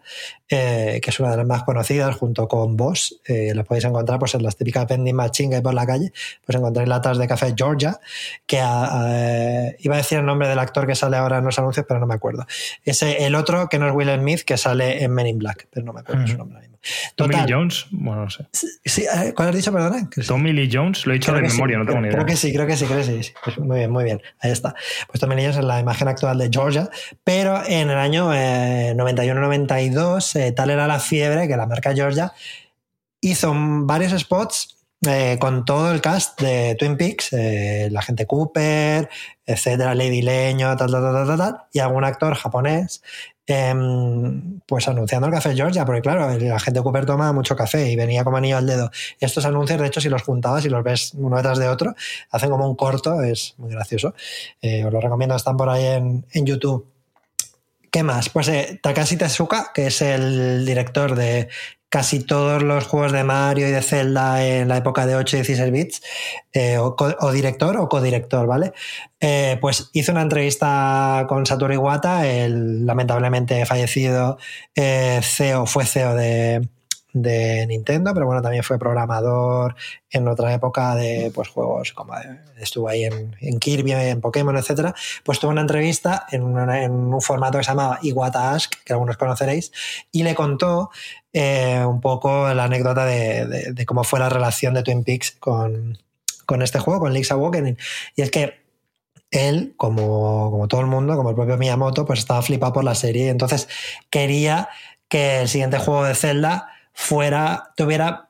eh, que es una de las más conocidas junto con Boss, eh, la podéis encontrar pues, en las típicas vending machine que hay por la calle, pues encontráis latas de café Georgia, que eh, iba a decir el nombre del actor que sale ahora en los anuncios, pero no me acuerdo. Ese, el otro, que no es Will Smith, que sale en Men in Black, pero no me acuerdo su nombre mismo. Tommy Lee Jones, bueno, no sé. Sí, ¿Cuál has dicho, perdona? Tommy Lee Jones, lo he dicho de memoria, no tengo ni idea. Creo que sí, creo que sí, creo que sí. Pues muy bien, muy bien. Ahí está. Pues Tommy Lee Jones es la imagen actual de Georgia, pero en el año 91-92, eh, tal era la fiebre que la marca Georgia hizo varios spots eh, con todo el cast de Twin Peaks, eh, la gente Cooper, etcétera, Lady Leño, tal, tal, tal, tal, tal, y algún actor japonés, em, pues anunciando el café Georgia, porque claro, la gente Cooper toma mucho café y venía como anillo al dedo. estos anuncios, de hecho, si los juntabas y los ves uno detrás de otro, hacen como un corto, es muy gracioso. os lo recomiendo, están por ahí en, en YouTube. ¿Qué más? Pues eh, Takashi Tezuka, que es el director de casi todos los juegos de Mario y de Zelda en la época de 8 y 16 bits, eh, o, director o codirector, ¿vale? Eh, pues hizo una entrevista con Satoru Iwata, el lamentablemente fallecido CEO, fue CEO de, de Nintendo, pero bueno, también fue programador en otra época de pues, juegos como estuvo ahí en, Kirby, en Pokémon, etcétera. Pues tuvo una entrevista en, un formato que se llamaba Iwata Ask, que algunos conoceréis, y le contó eh, un poco la anécdota de, cómo fue la relación de Twin Peaks con, con este juego, con Link's Awakening. Y es que él, como, como, todo el mundo, como el propio Miyamoto, pues estaba flipado por la serie y entonces quería que el siguiente juego de Zelda fuera, tuviera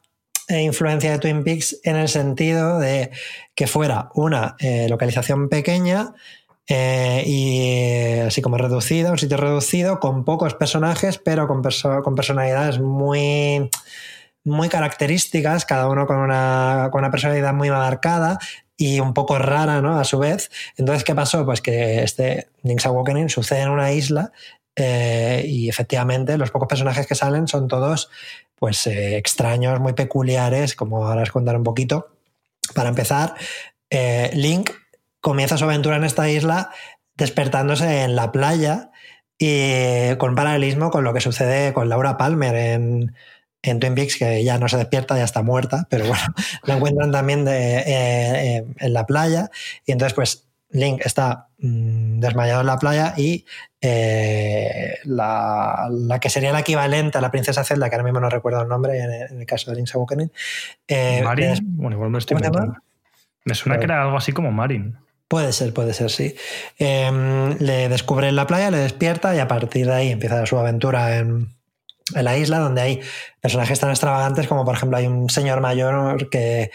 eh, influencia de Twin Peaks en el sentido de que fuera una eh, localización pequeña eh, y así como reducida, un sitio reducido, con pocos personajes, pero con, con personalidades muy, muy características, cada uno con una, con una personalidad muy marcada y un poco rara, ¿no? A su vez. Entonces, ¿qué pasó? Pues que este Link's Awakening sucede en una isla y efectivamente los pocos personajes que salen son todos pues eh, extraños, muy peculiares, como ahora os contaré un poquito. Para empezar, eh, Link comienza su aventura en esta isla despertándose en la playa y con paralelismo con lo que sucede con Laura Palmer en, en Twin Peaks, que ya no se despierta, ya está muerta, pero bueno, la encuentran también de, eh, en la playa y entonces pues Link está mm, desmayado en la playa y eh, la, la, que sería la equivalente a la princesa Zelda, que ahora mismo no recuerdo el nombre en el, en el caso de Link's Awakening. Eh, Marin, es, bueno, igual me estoy. Me suena Pero, que era algo así como Marin. Puede ser, puede ser, sí. Eh, le descubre en la playa, le despierta y a partir de ahí empieza su aventura en, en la isla, donde hay personajes tan extravagantes como, por ejemplo, hay un señor mayor que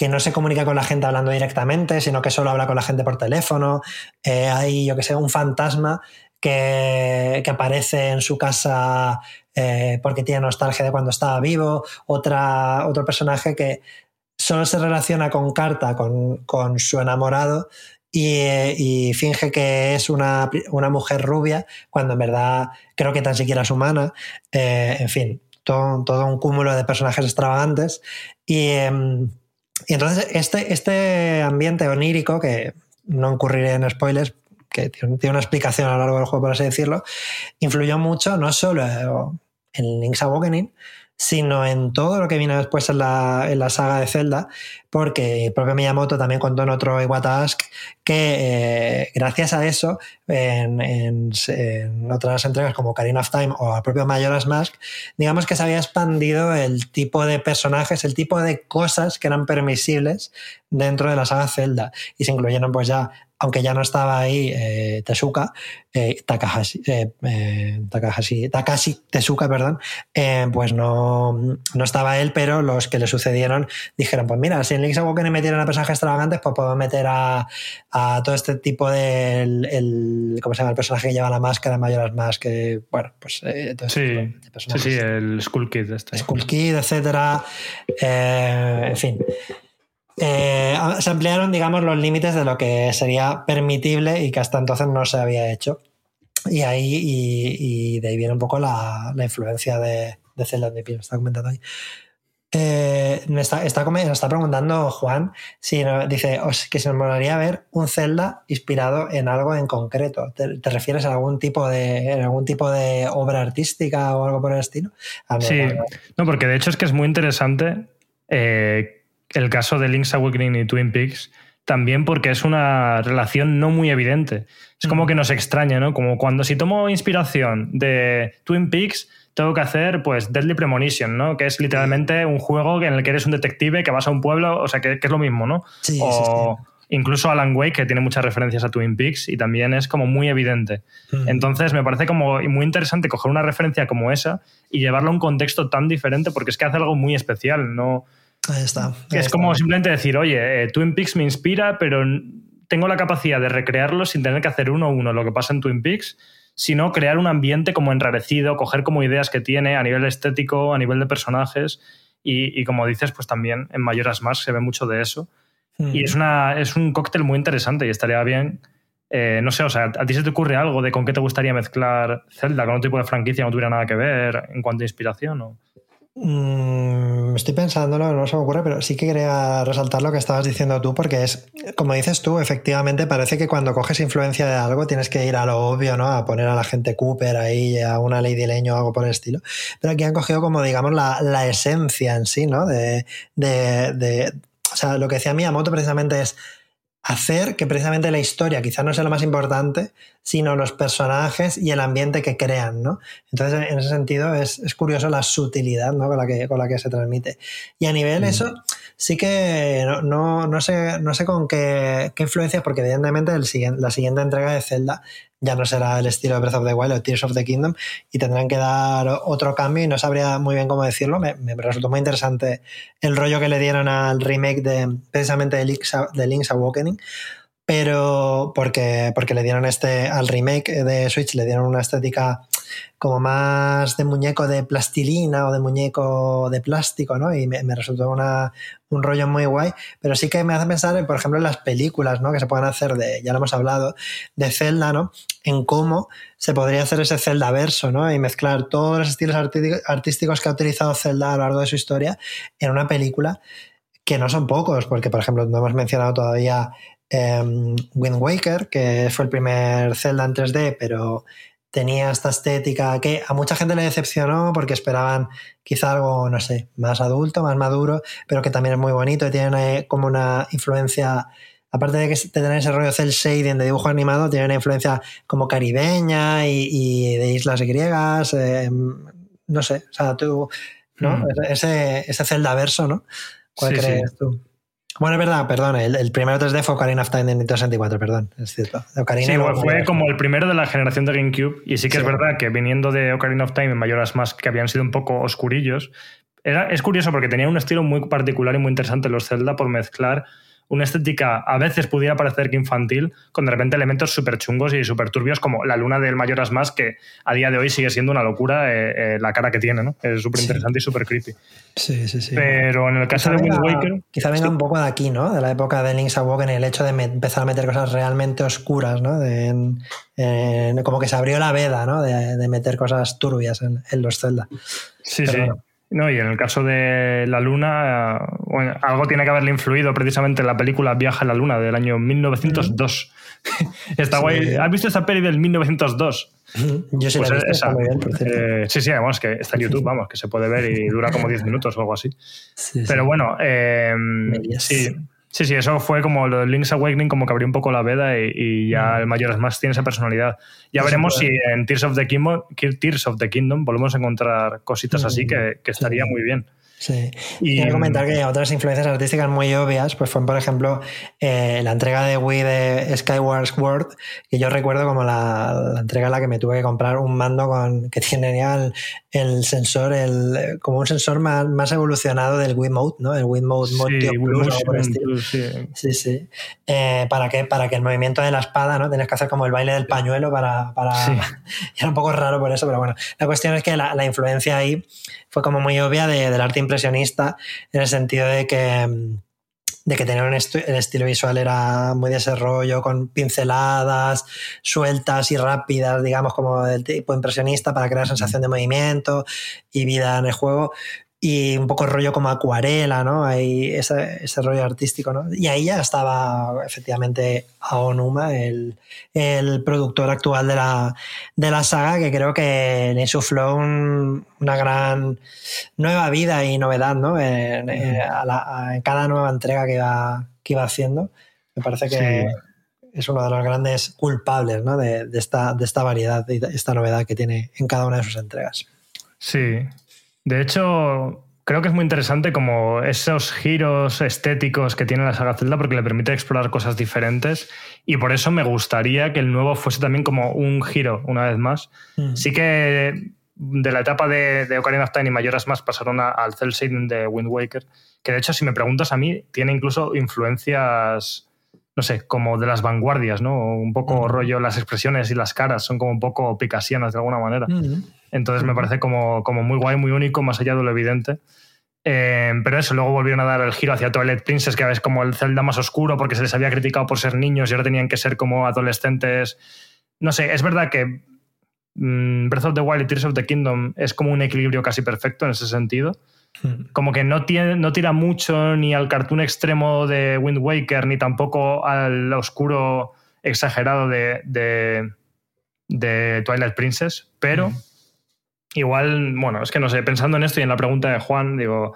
que no se comunica con la gente hablando directamente, sino que solo habla con la gente por teléfono. Eh, hay, yo que sé, un fantasma que, que aparece en su casa eh, porque tiene nostalgia de cuando estaba vivo. Otra, otro personaje que solo se relaciona con Carta, con, con su enamorado, y, y, finge que es una, una, mujer rubia, cuando en verdad creo que tan siquiera es humana. Eh, en fin, todo, todo, un cúmulo de personajes extravagantes. Y. Eh, y entonces este, este ambiente onírico, que no incurriré en spoilers, que tiene una explicación a lo largo del juego, por así decirlo, influyó mucho no solo en Link's Awakening, sino en todo lo que vino después en la, en la saga de Zelda, porque el propio Miyamoto también contó en otro Iwata Ask que eh, gracias a eso, en, en, otras entregas como Karina of Time o el propio Majora's Mask, digamos que se había expandido el tipo de personajes, el tipo de cosas que eran permisibles dentro de la saga Zelda y se incluyeron pues ya aunque ya no estaba ahí eh, Tezuka, eh, Takahashi, eh, Takahashi, Takashi Tezuka, perdón, eh, pues no, no estaba él, pero los que le sucedieron dijeron, pues mira, si en Link's Awakening metieron a personajes extravagantes, pues puedo meter a, a todo este tipo de, el, el, ¿cómo se llama? El personaje que lleva la máscara Mayoras más, que, bueno, pues... Eh, todo este sí, sí, sí, el Skull Kid. Este. Skull Kid, etcétera, en fin eh, se ampliaron, digamos, los límites de lo que sería permitible y que hasta entonces no se había hecho. Y ahí, y, y de ahí viene un poco la, la influencia de, de Zelda de está comentando ahí. Eh, me está, está, me está, preguntando Juan si no, dice os, que se nos molaría ver un Zelda inspirado en algo en concreto. ¿Te, te refieres a algún tipo de algún tipo de obra artística o algo por el estilo? Sí, no, porque de hecho es que es muy interesante eh, el caso de Link's Awakening y Twin Peaks, también porque es una relación no muy evidente. Es como que nos extraña, ¿no? Como cuando si tomo inspiración de Twin Peaks, tengo que hacer pues Deadly Premonition, ¿no? Que es literalmente un juego en el que eres un detective que vas a un pueblo, o sea, que, que es lo mismo, ¿no? Sí, o sí, sí. incluso Alan Wake, que tiene muchas referencias a Twin Peaks y también es como muy evidente. Mm. Entonces me parece como muy interesante coger una referencia como esa y llevarla a un contexto tan diferente porque es que hace algo muy especial, ¿no? Ahí está. Ahí es está. como simplemente decir, oye, eh, Twin Peaks me inspira, pero tengo la capacidad de recrearlo sin tener que hacer uno a uno lo que pasa en Twin Peaks, sino crear un ambiente como enrarecido, coger como ideas que tiene a nivel estético, a nivel de personajes. Y, y como dices, pues también en Mayoras Más se ve mucho de eso. Mm. Y es, una, es un cóctel muy interesante y estaría bien. Eh, no sé, o sea, ¿a ti se te ocurre algo de con qué te gustaría mezclar Zelda con otro tipo de franquicia que no tuviera nada que ver en cuanto a inspiración? O... Mm, estoy pensándolo, no se me ocurre, pero sí que quería resaltar lo que estabas diciendo tú, porque es, como dices tú, efectivamente parece que cuando coges influencia de algo tienes que ir a lo obvio, ¿no? A poner a la gente Cooper ahí, a una Lady Leño o algo por el estilo. Pero aquí han cogido como, digamos, la, la esencia en sí, ¿no? De, de, o sea, lo que decía Miyamoto precisamente es hacer que precisamente la historia quizás no sea lo más importante, sino los personajes y el ambiente que crean, ¿no? Entonces, en ese sentido, es, es curioso la sutilidad ¿no? con, la que, con la que se transmite. Y a nivel mm. eso, sí que no, no, no, sé, no sé con qué, qué influencias, porque evidentemente el siguiente, la siguiente entrega de Zelda ya no será el estilo de Breath of the Wild o Tears of the Kingdom y tendrán que dar otro cambio y no sabría muy bien cómo decirlo. Me, me resultó muy interesante el rollo que le dieron al remake de precisamente de Link's, de Link's Awakening pero porque, porque le dieron este al remake de Switch le dieron una estética como más de muñeco de plastilina o de muñeco de plástico, ¿no? Y me, resultó una, un rollo muy guay, pero sí que me hace pensar, por ejemplo, en las películas, ¿no? Que se pueden hacer de, ya lo hemos hablado, de Zelda, ¿no? En cómo se podría hacer ese Zelda verso, ¿no? Y mezclar todos los estilos artísticos que ha utilizado Zelda a lo largo de su historia en una película que no son pocos, porque por ejemplo no hemos mencionado todavía eh, Wind Waker, que fue el primer Zelda en 3D, pero tenía esta estética que a mucha gente le decepcionó porque esperaban quizá algo, no sé, más adulto, más maduro, pero que también es muy bonito y tiene como una influencia aparte de que tener ese rollo cel shading de dibujo animado, tiene una influencia como caribeña y, de islas griegas. Eh, no sé, o sea, tú, ¿no? Mm. Ese, ese Zelda verso, ¿no? ¿Cuál crees tú? Bueno, es verdad, perdón, el, primero 3D fue Ocarina of Time de Nintendo 64, perdón, es cierto. sí, fue como el primero de la generación de GameCube y sí que es verdad que viniendo de Ocarina of Time en Mayoras más que habían sido un poco oscurillos, era, es curioso porque tenía un estilo muy particular y muy interesante los Zelda por mezclar una estética a veces pudiera parecer que infantil, con de repente elementos súper chungos y súper turbios, como la luna del Mayoras Más, que a día de hoy sigue siendo una locura eh, eh, la cara que tiene, ¿no? Es súper interesante y súper creepy. Sí, sí, sí. Pero en el caso de Wind Waker. Quizá venga un poco de aquí, ¿no? De la época de Link's Awakening, el hecho de empezar a meter cosas realmente oscuras, ¿no? De, como que se abrió la veda, ¿no? De, meter cosas turbias en, los Zelda. Sí, sí. No, y en el caso de la Luna, algo tiene que haberle influido precisamente en la película Viaja a la Luna del año 1902. Está guay. ¿Has visto esa peli del 1902? Yo sí la he pues visto, muy bien, por eh, sí, sí, vamos, que está en YouTube, vamos, que se puede ver y dura como 10 minutos o algo así. Pero bueno, eh, sí, Sí, sí, eso fue como lo de Link's Awakening, como que abrió un poco la veda y, ya mm. el mayor más tiene esa personalidad. Ya veremos si en Tears of, the Kingdom, Tears of the Kingdom volvemos a encontrar cositas así mm. que, que estaría muy bien. Sí. Y quiero comentar que otras influencias artísticas muy obvias, pues fue, por ejemplo, eh, la entrega de Wii de Skyward Sword, que yo recuerdo como la, entrega en la que me tuve que comprar un mando con que tiene el, el sensor, el, como un sensor más, más evolucionado del Wiimote, ¿no? El Wiimote Mode Plus, sí. sí, sí. Eh, para, que, para que el movimiento de la espada, ¿no? Tienes que hacer como el baile del pañuelo para... para... era un poco raro por eso, pero bueno. La cuestión es que la, la influencia ahí fue como muy obvia del arte impresionista, en el sentido de que, de que tener un el estilo visual era muy de ese rollo, con pinceladas sueltas y rápidas, digamos, como del tipo impresionista para crear sensación de movimiento y vida en el juego y un poco rollo como acuarela, ¿no? Hay ese, ese, rollo artístico, ¿no? Y ahí ya estaba efectivamente Aonuma, el, el productor actual de la, de la saga, que creo que le insufló una gran nueva vida y novedad, ¿no? En, cada nueva entrega que iba, que iba haciendo. Me parece que es uno de los grandes culpables, ¿no? De, de, esta, de esta variedad y esta novedad que tiene en cada una de sus entregas. Sí, de hecho, creo que es muy interesante como esos giros estéticos que tiene la saga Zelda porque le permite explorar cosas diferentes y por eso me gustaría que el nuevo fuese también como un giro, una vez más. Mm. Sí que de la etapa de, Ocarina of Time y Mayoras más pasaron al cel shading de Wind Waker, que de hecho si me preguntas a mí tiene incluso influencias no sé, como de las vanguardias, ¿no? Un poco rollo, las expresiones y las caras son como un poco picasianas de alguna manera. Entonces me parece como, como muy guay, muy único, más allá de lo evidente. Eh, pero eso, luego volvieron a dar el giro hacia Twilight Princess, que es como el Zelda más oscuro porque se les había criticado por ser niños y ahora tenían que ser como adolescentes. No sé, es verdad que mm, Breath of the Wild y Tears of the Kingdom es como un equilibrio casi perfecto en ese sentido. Hmm. Como que no, tiene, no tira mucho ni al cartoon extremo de Wind Waker, ni tampoco al oscuro exagerado de, de, Twilight Princess, pero hmm. igual, bueno, es que no sé, pensando en esto y en la pregunta de Juan, digo,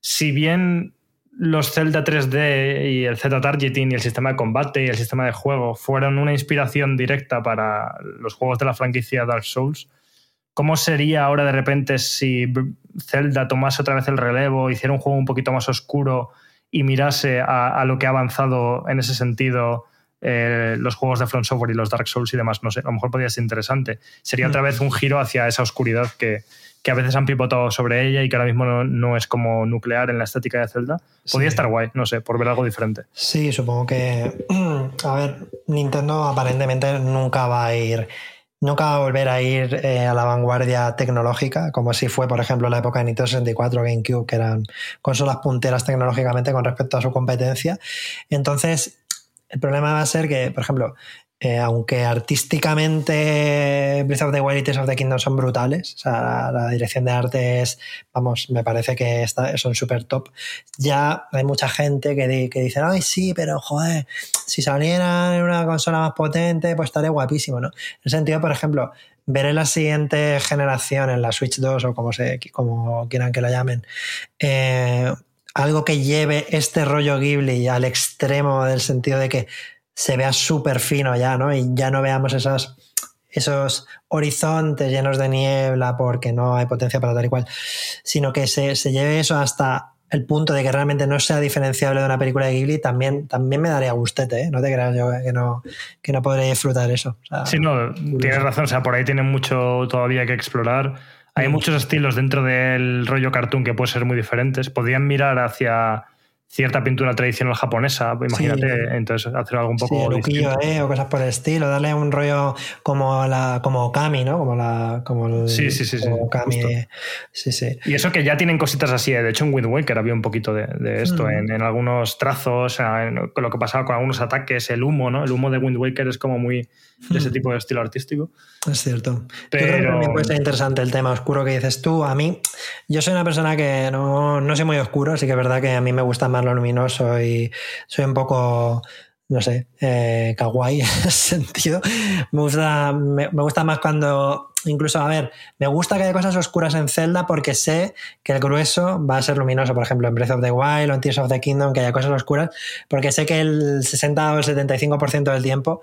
si bien los Zelda 3D y el Z Targeting y el sistema de combate y el sistema de juego fueron una inspiración directa para los juegos de la franquicia Dark Souls, ¿Cómo sería ahora de repente si Zelda tomase otra vez el relevo, hiciera un juego un poquito más oscuro y mirase a, lo que ha avanzado en ese sentido eh, los juegos de Front Software y los Dark Souls y demás? No sé, a lo mejor podría ser interesante. Sería otra vez un giro hacia esa oscuridad que, a veces han pivotado sobre ella y que ahora mismo no, es como nuclear en la estética de Zelda. Podría estar guay, no sé, por ver algo diferente. Sí, supongo que. A ver, Nintendo aparentemente nunca va a ir nunca va a volver a ir eh, a la vanguardia tecnológica, como si fue, por ejemplo, la época de Nintendo 64, GameCube, que eran consolas punteras tecnológicamente con respecto a su competencia. Entonces, el problema va a ser que, por ejemplo, eh, aunque artísticamente Breath of the Wild y Tears of the Kingdom son brutales, o sea, la, dirección de arte es, vamos, me parece que son súper top, ya hay mucha gente que, que dice, ay, sí, pero joder, si saliera en una consola más potente, pues estaría guapísimo, ¿no? En el sentido, por ejemplo, ver en la siguiente generación, en la Switch 2 o como, se, como quieran que la llamen, eh, algo que lleve este rollo Ghibli al extremo del sentido de que se vea súper fino ya, ¿no? Y ya no veamos esas, esos horizontes llenos de niebla porque no hay potencia para tal y cual, sino que se, se lleve eso hasta el punto de que realmente no sea diferenciable de una película de Ghibli, también, también me daría gustete, ¿eh? No te creas yo que no, que no podré disfrutar eso. O sea, Sí, no, tienes razón. O sea, por ahí tienen mucho todavía que explorar. Hay Mm. muchos estilos dentro del rollo cartoon que pueden ser muy diferentes. Podrían mirar hacia cierta pintura tradicional japonesa, imagínate, entonces hacer algo un Sí, poco distinto. ukiyo-e o cosas por el estilo, darle un rollo como la como Okami, ¿no? Como la como el, Sí, sí, sí, sí, Okami. Sí, sí. Y eso que ya tienen cositas así. ¿eh? De hecho, en Wind Waker había un poquito de, de esto, Mm. en, en algunos trazos, en con lo que pasaba con algunos ataques, el humo, ¿no? El humo de Wind Waker es como muy de ese Mm. tipo de estilo artístico. Es cierto. Yo creo que Pero- también puede ser interesante el tema oscuro que dices tú. A mí, yo soy una persona que no, no soy muy oscuro, así que es verdad que a mí me gusta más lo luminoso y soy un poco, no sé, eh, kawaii en ese sentido. Me gusta, me, gusta más cuando, incluso, a ver, me gusta que haya cosas oscuras en Zelda porque sé que el grueso va a ser luminoso, por ejemplo, en Breath of the Wild o en Tears of the Kingdom, que haya cosas oscuras, porque sé que el 60 o el 75% del tiempo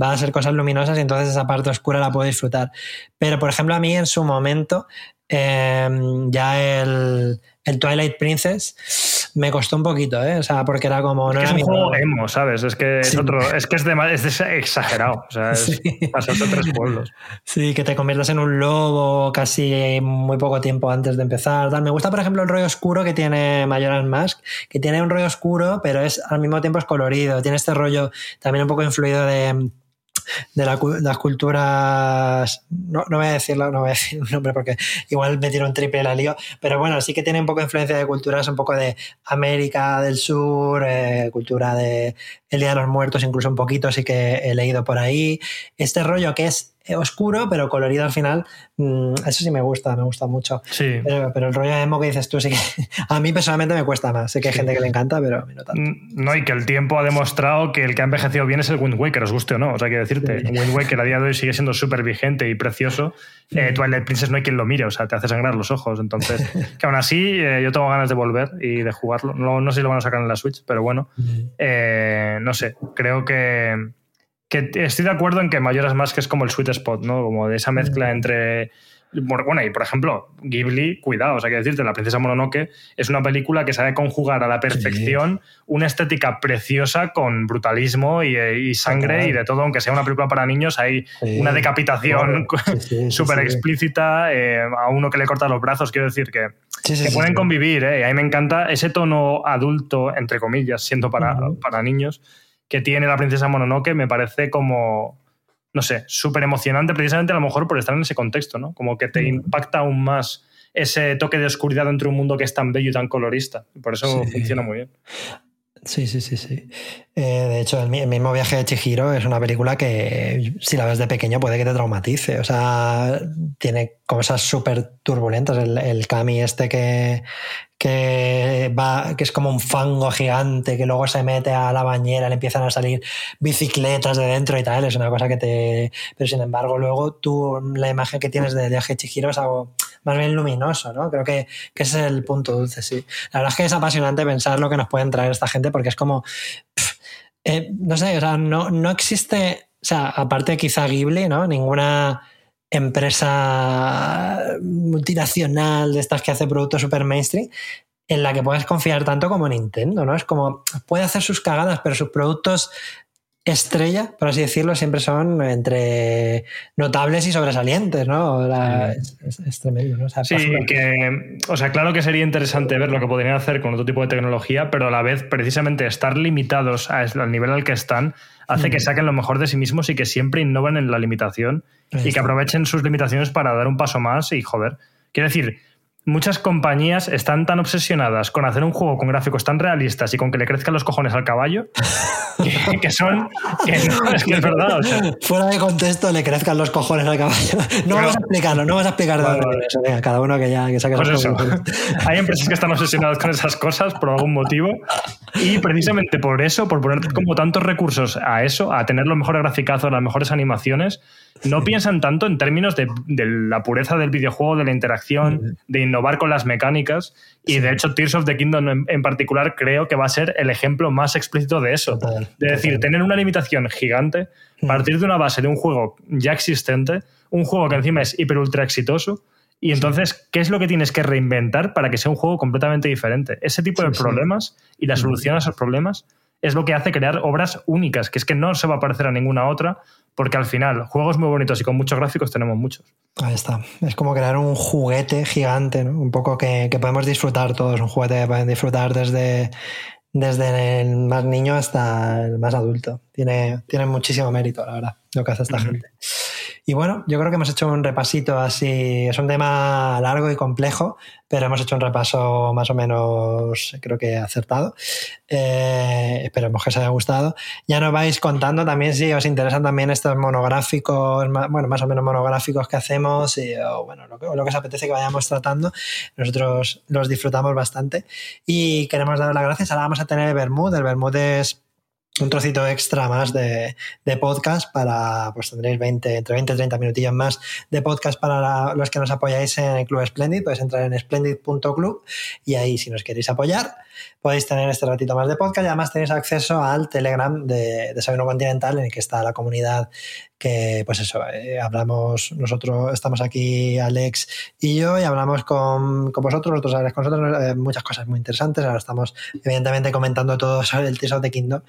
va a ser cosas luminosas y entonces esa parte oscura la puedo disfrutar. Pero, por ejemplo, a mí en su momento, eh, ya el, el Twilight Princess me costó un poquito, ¿eh? O sea, porque era como... No Es era un juego emo, ¿sabes? Es que es Sí. otro, es que es, de- es de- exagerado. O sea, es Sí. pasarte tres pueblos. Sí, que te conviertas en un lobo casi muy poco tiempo antes de empezar. tal. Me gusta, por ejemplo, el rollo oscuro que tiene Majora's Mask, que tiene un rollo oscuro, pero es al mismo tiempo es colorido. Tiene este rollo también un poco influido de, de las culturas. No, no voy a decirlo, no voy a decir un nombre porque igual me tiro un triple la lío. Pero bueno, sí que tiene un poco de influencia de culturas, un poco de América del Sur, eh, cultura de El Día de los Muertos, incluso un poquito, sí que he leído por ahí. Este rollo que es oscuro, pero colorido al final, mm, eso sí me gusta, me gusta mucho. Sí. Pero, pero el rollo emo que dices tú, sí que a mí personalmente me cuesta más. Sé que hay gente que le encanta, pero a mí no tanto. No, y que el tiempo ha demostrado que el que ha envejecido bien es el Wind Waker, os guste o no. O sea, quiero decirte, Sí. Wind Waker a día de hoy sigue siendo súper vigente y precioso. Eh, Twilight Princess no hay quien lo mire, o sea, te hace sangrar los ojos. Entonces, que aún así, eh, yo tengo ganas de volver y de jugarlo. No, no sé si lo van a sacar en la Switch, pero bueno, eh, no sé, creo que, que estoy de acuerdo en que Mayoras Mask es como el sweet spot, ¿no? Como de esa mezcla entre. Bueno, y por ejemplo, Ghibli, cuidado, o sea, que decirte, La Princesa Mononoke es una película que sabe conjugar a la perfección una estética preciosa con brutalismo y, y sangre Total. y de todo, aunque sea una película para niños, hay Sí. una decapitación súper sí. explícita eh, a uno que le corta los brazos, quiero decir que, que pueden convivir, ¿eh? Y a mí me encanta ese tono adulto, entre comillas, siendo para, para niños, que tiene la princesa Mononoke, me parece como, no sé, súper emocionante, precisamente a lo mejor por estar en ese contexto, ¿no? Como que te Ujú. impacta aún más ese toque de oscuridad dentro de un mundo que es tan bello y tan colorista. Por eso Sí. funciona muy bien. Sí, sí, sí, sí. Eh, de hecho, el, mi- el mismo viaje de Chihiro es una película que si la ves de pequeño puede que te traumatice. O sea, tiene cosas súper turbulentas. El, el Kami este que, que va, que es como un fango gigante, que luego se mete a la bañera, le empiezan a salir bicicletas de dentro y tal. Es una cosa que te. Pero sin embargo, luego tú la imagen que tienes del viaje de Chihiro es algo más bien luminoso, ¿no? Creo que, que ese es el punto dulce, sí. La verdad es que es apasionante pensar lo que nos pueden traer esta gente porque es como, eh, no sé, o sea, no, no existe, o sea, aparte quizá Ghibli, ¿no? Ninguna empresa multinacional de estas que hace productos super mainstream en la que puedas confiar tanto como Nintendo, ¿no? Es como, puede hacer sus cagadas, pero sus productos estrella, por así decirlo, siempre son entre notables y sobresalientes, ¿no? La- es, es- es tremendo, ¿no? O sea, Sí, que, o sea, claro que sería interesante ver lo que podrían hacer con otro tipo de tecnología, pero a la vez, precisamente, estar limitados a- al nivel al que están hace que Mm. saquen lo mejor de sí mismos y que siempre innoven en la limitación y que aprovechen sus limitaciones para dar un paso más y joder. Quiero decir, muchas compañías están tan obsesionadas con hacer un juego con gráficos tan realistas y con que le crezcan los cojones al caballo que, que son. que no, es que es verdad. o sea, Fuera de contexto le crezcan los cojones al caballo. No vamos a explicarlo, no vamos a explicar de Vale, vale. viene eso. Venga, cada uno que ya que saque Pues eso, hay empresas que están obsesionadas con esas cosas por algún motivo y precisamente por eso, por poner como tantos recursos a eso, a tener los mejores graficazos, las mejores animaciones, no piensan tanto en términos de, la pureza del videojuego, de la interacción, de innovar con las mecánicas. Y de hecho, Tears of the Kingdom en, particular creo que va a ser el ejemplo más explícito de eso. de decir, tener una limitación gigante, partir de una base de un juego ya existente, un juego que encima es hiper ultra exitoso. Y entonces, ¿qué es lo que tienes que reinventar para que sea un juego completamente diferente? Ese tipo de problemas y la solución a esos problemas es lo que hace crear obras únicas, que es que no se va a parecer a ninguna otra, porque al final, juegos muy bonitos y con muchos gráficos tenemos muchos. Ahí está. Es como crear un juguete gigante, ¿no? Un poco que, podemos disfrutar todos, un juguete que pueden disfrutar desde, desde el más niño hasta el más adulto. Tiene, tiene muchísimo mérito, la verdad, lo que hace esta gente. Y bueno, yo creo que hemos hecho un repasito así, es un tema largo y complejo, pero hemos hecho un repaso más o menos, creo que acertado. Eh, esperemos que os haya gustado. Ya nos vais contando también si os interesan también estos monográficos, bueno, más o menos monográficos que hacemos, y, o bueno, lo que, lo que os apetece que vayamos tratando. Nosotros los disfrutamos bastante y queremos dar las gracias. Ahora vamos a tener el Bermud. El Bermud es un trocito extra más de, podcast para, pues tendréis 20, entre 20 y 30 minutillos más de podcast para los que nos apoyáis en el Club Splendid. Podéis entrar en splendid.club y ahí si nos queréis apoyar podéis tener este ratito más de podcast y además tenéis acceso al Telegram de Desayuno Continental en el que está la comunidad que pues eso, eh, hablamos, nosotros estamos aquí, Alex y yo, y hablamos con, con vosotros, vosotros habláis con nosotros, eh, muchas cosas muy interesantes, ahora estamos evidentemente comentando todo sobre el Tears of the Kingdom,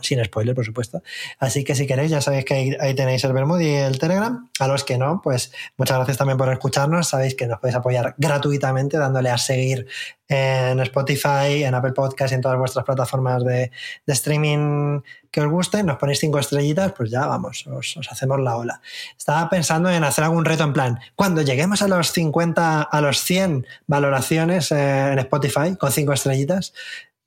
sin spoiler, por supuesto. Así que si queréis, ya sabéis que ahí, tenéis el Bermud y el Telegram, a los que no, pues muchas gracias también por escucharnos, sabéis que nos podéis apoyar gratuitamente dándole a seguir en Spotify, en Apple Podcast y en todas vuestras plataformas de, streaming que os gusten, nos ponéis cinco estrellitas, pues ya vamos, os, hacemos la ola. Estaba pensando en hacer algún reto en plan, cuando lleguemos a los 50, a los 100 valoraciones eh, en Spotify con cinco estrellitas,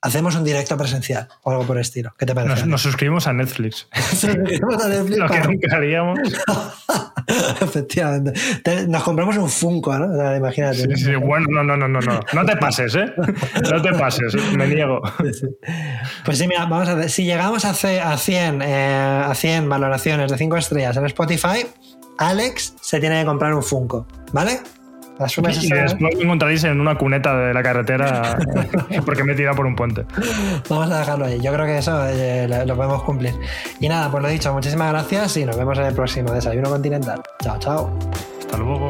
hacemos un directo presencial o algo por el estilo. ¿Qué te parece? Nos, suscribimos a Netflix. suscribimos a Netflix. Lo que nunca haríamos. Efectivamente. nos compramos un Funko, ¿no? imagínate. Sí, sí, bueno, no, no, no, no, no. No te pases, ¿eh? No te pases, me niego. Pues sí, mira, vamos a ver. Si llegamos a, a 100, eh, a 100 valoraciones de 5 estrellas en Spotify, Alex se tiene que comprar un Funko, ¿vale? Y después me encontraréis en una cuneta de la carretera porque me he tirado por un puente. Vamos a dejarlo ahí. Yo creo que eso eh, lo podemos cumplir. Y nada, pues lo dicho, muchísimas gracias y nos vemos en el próximo Desayuno Continental. Chao, chao. Hasta luego.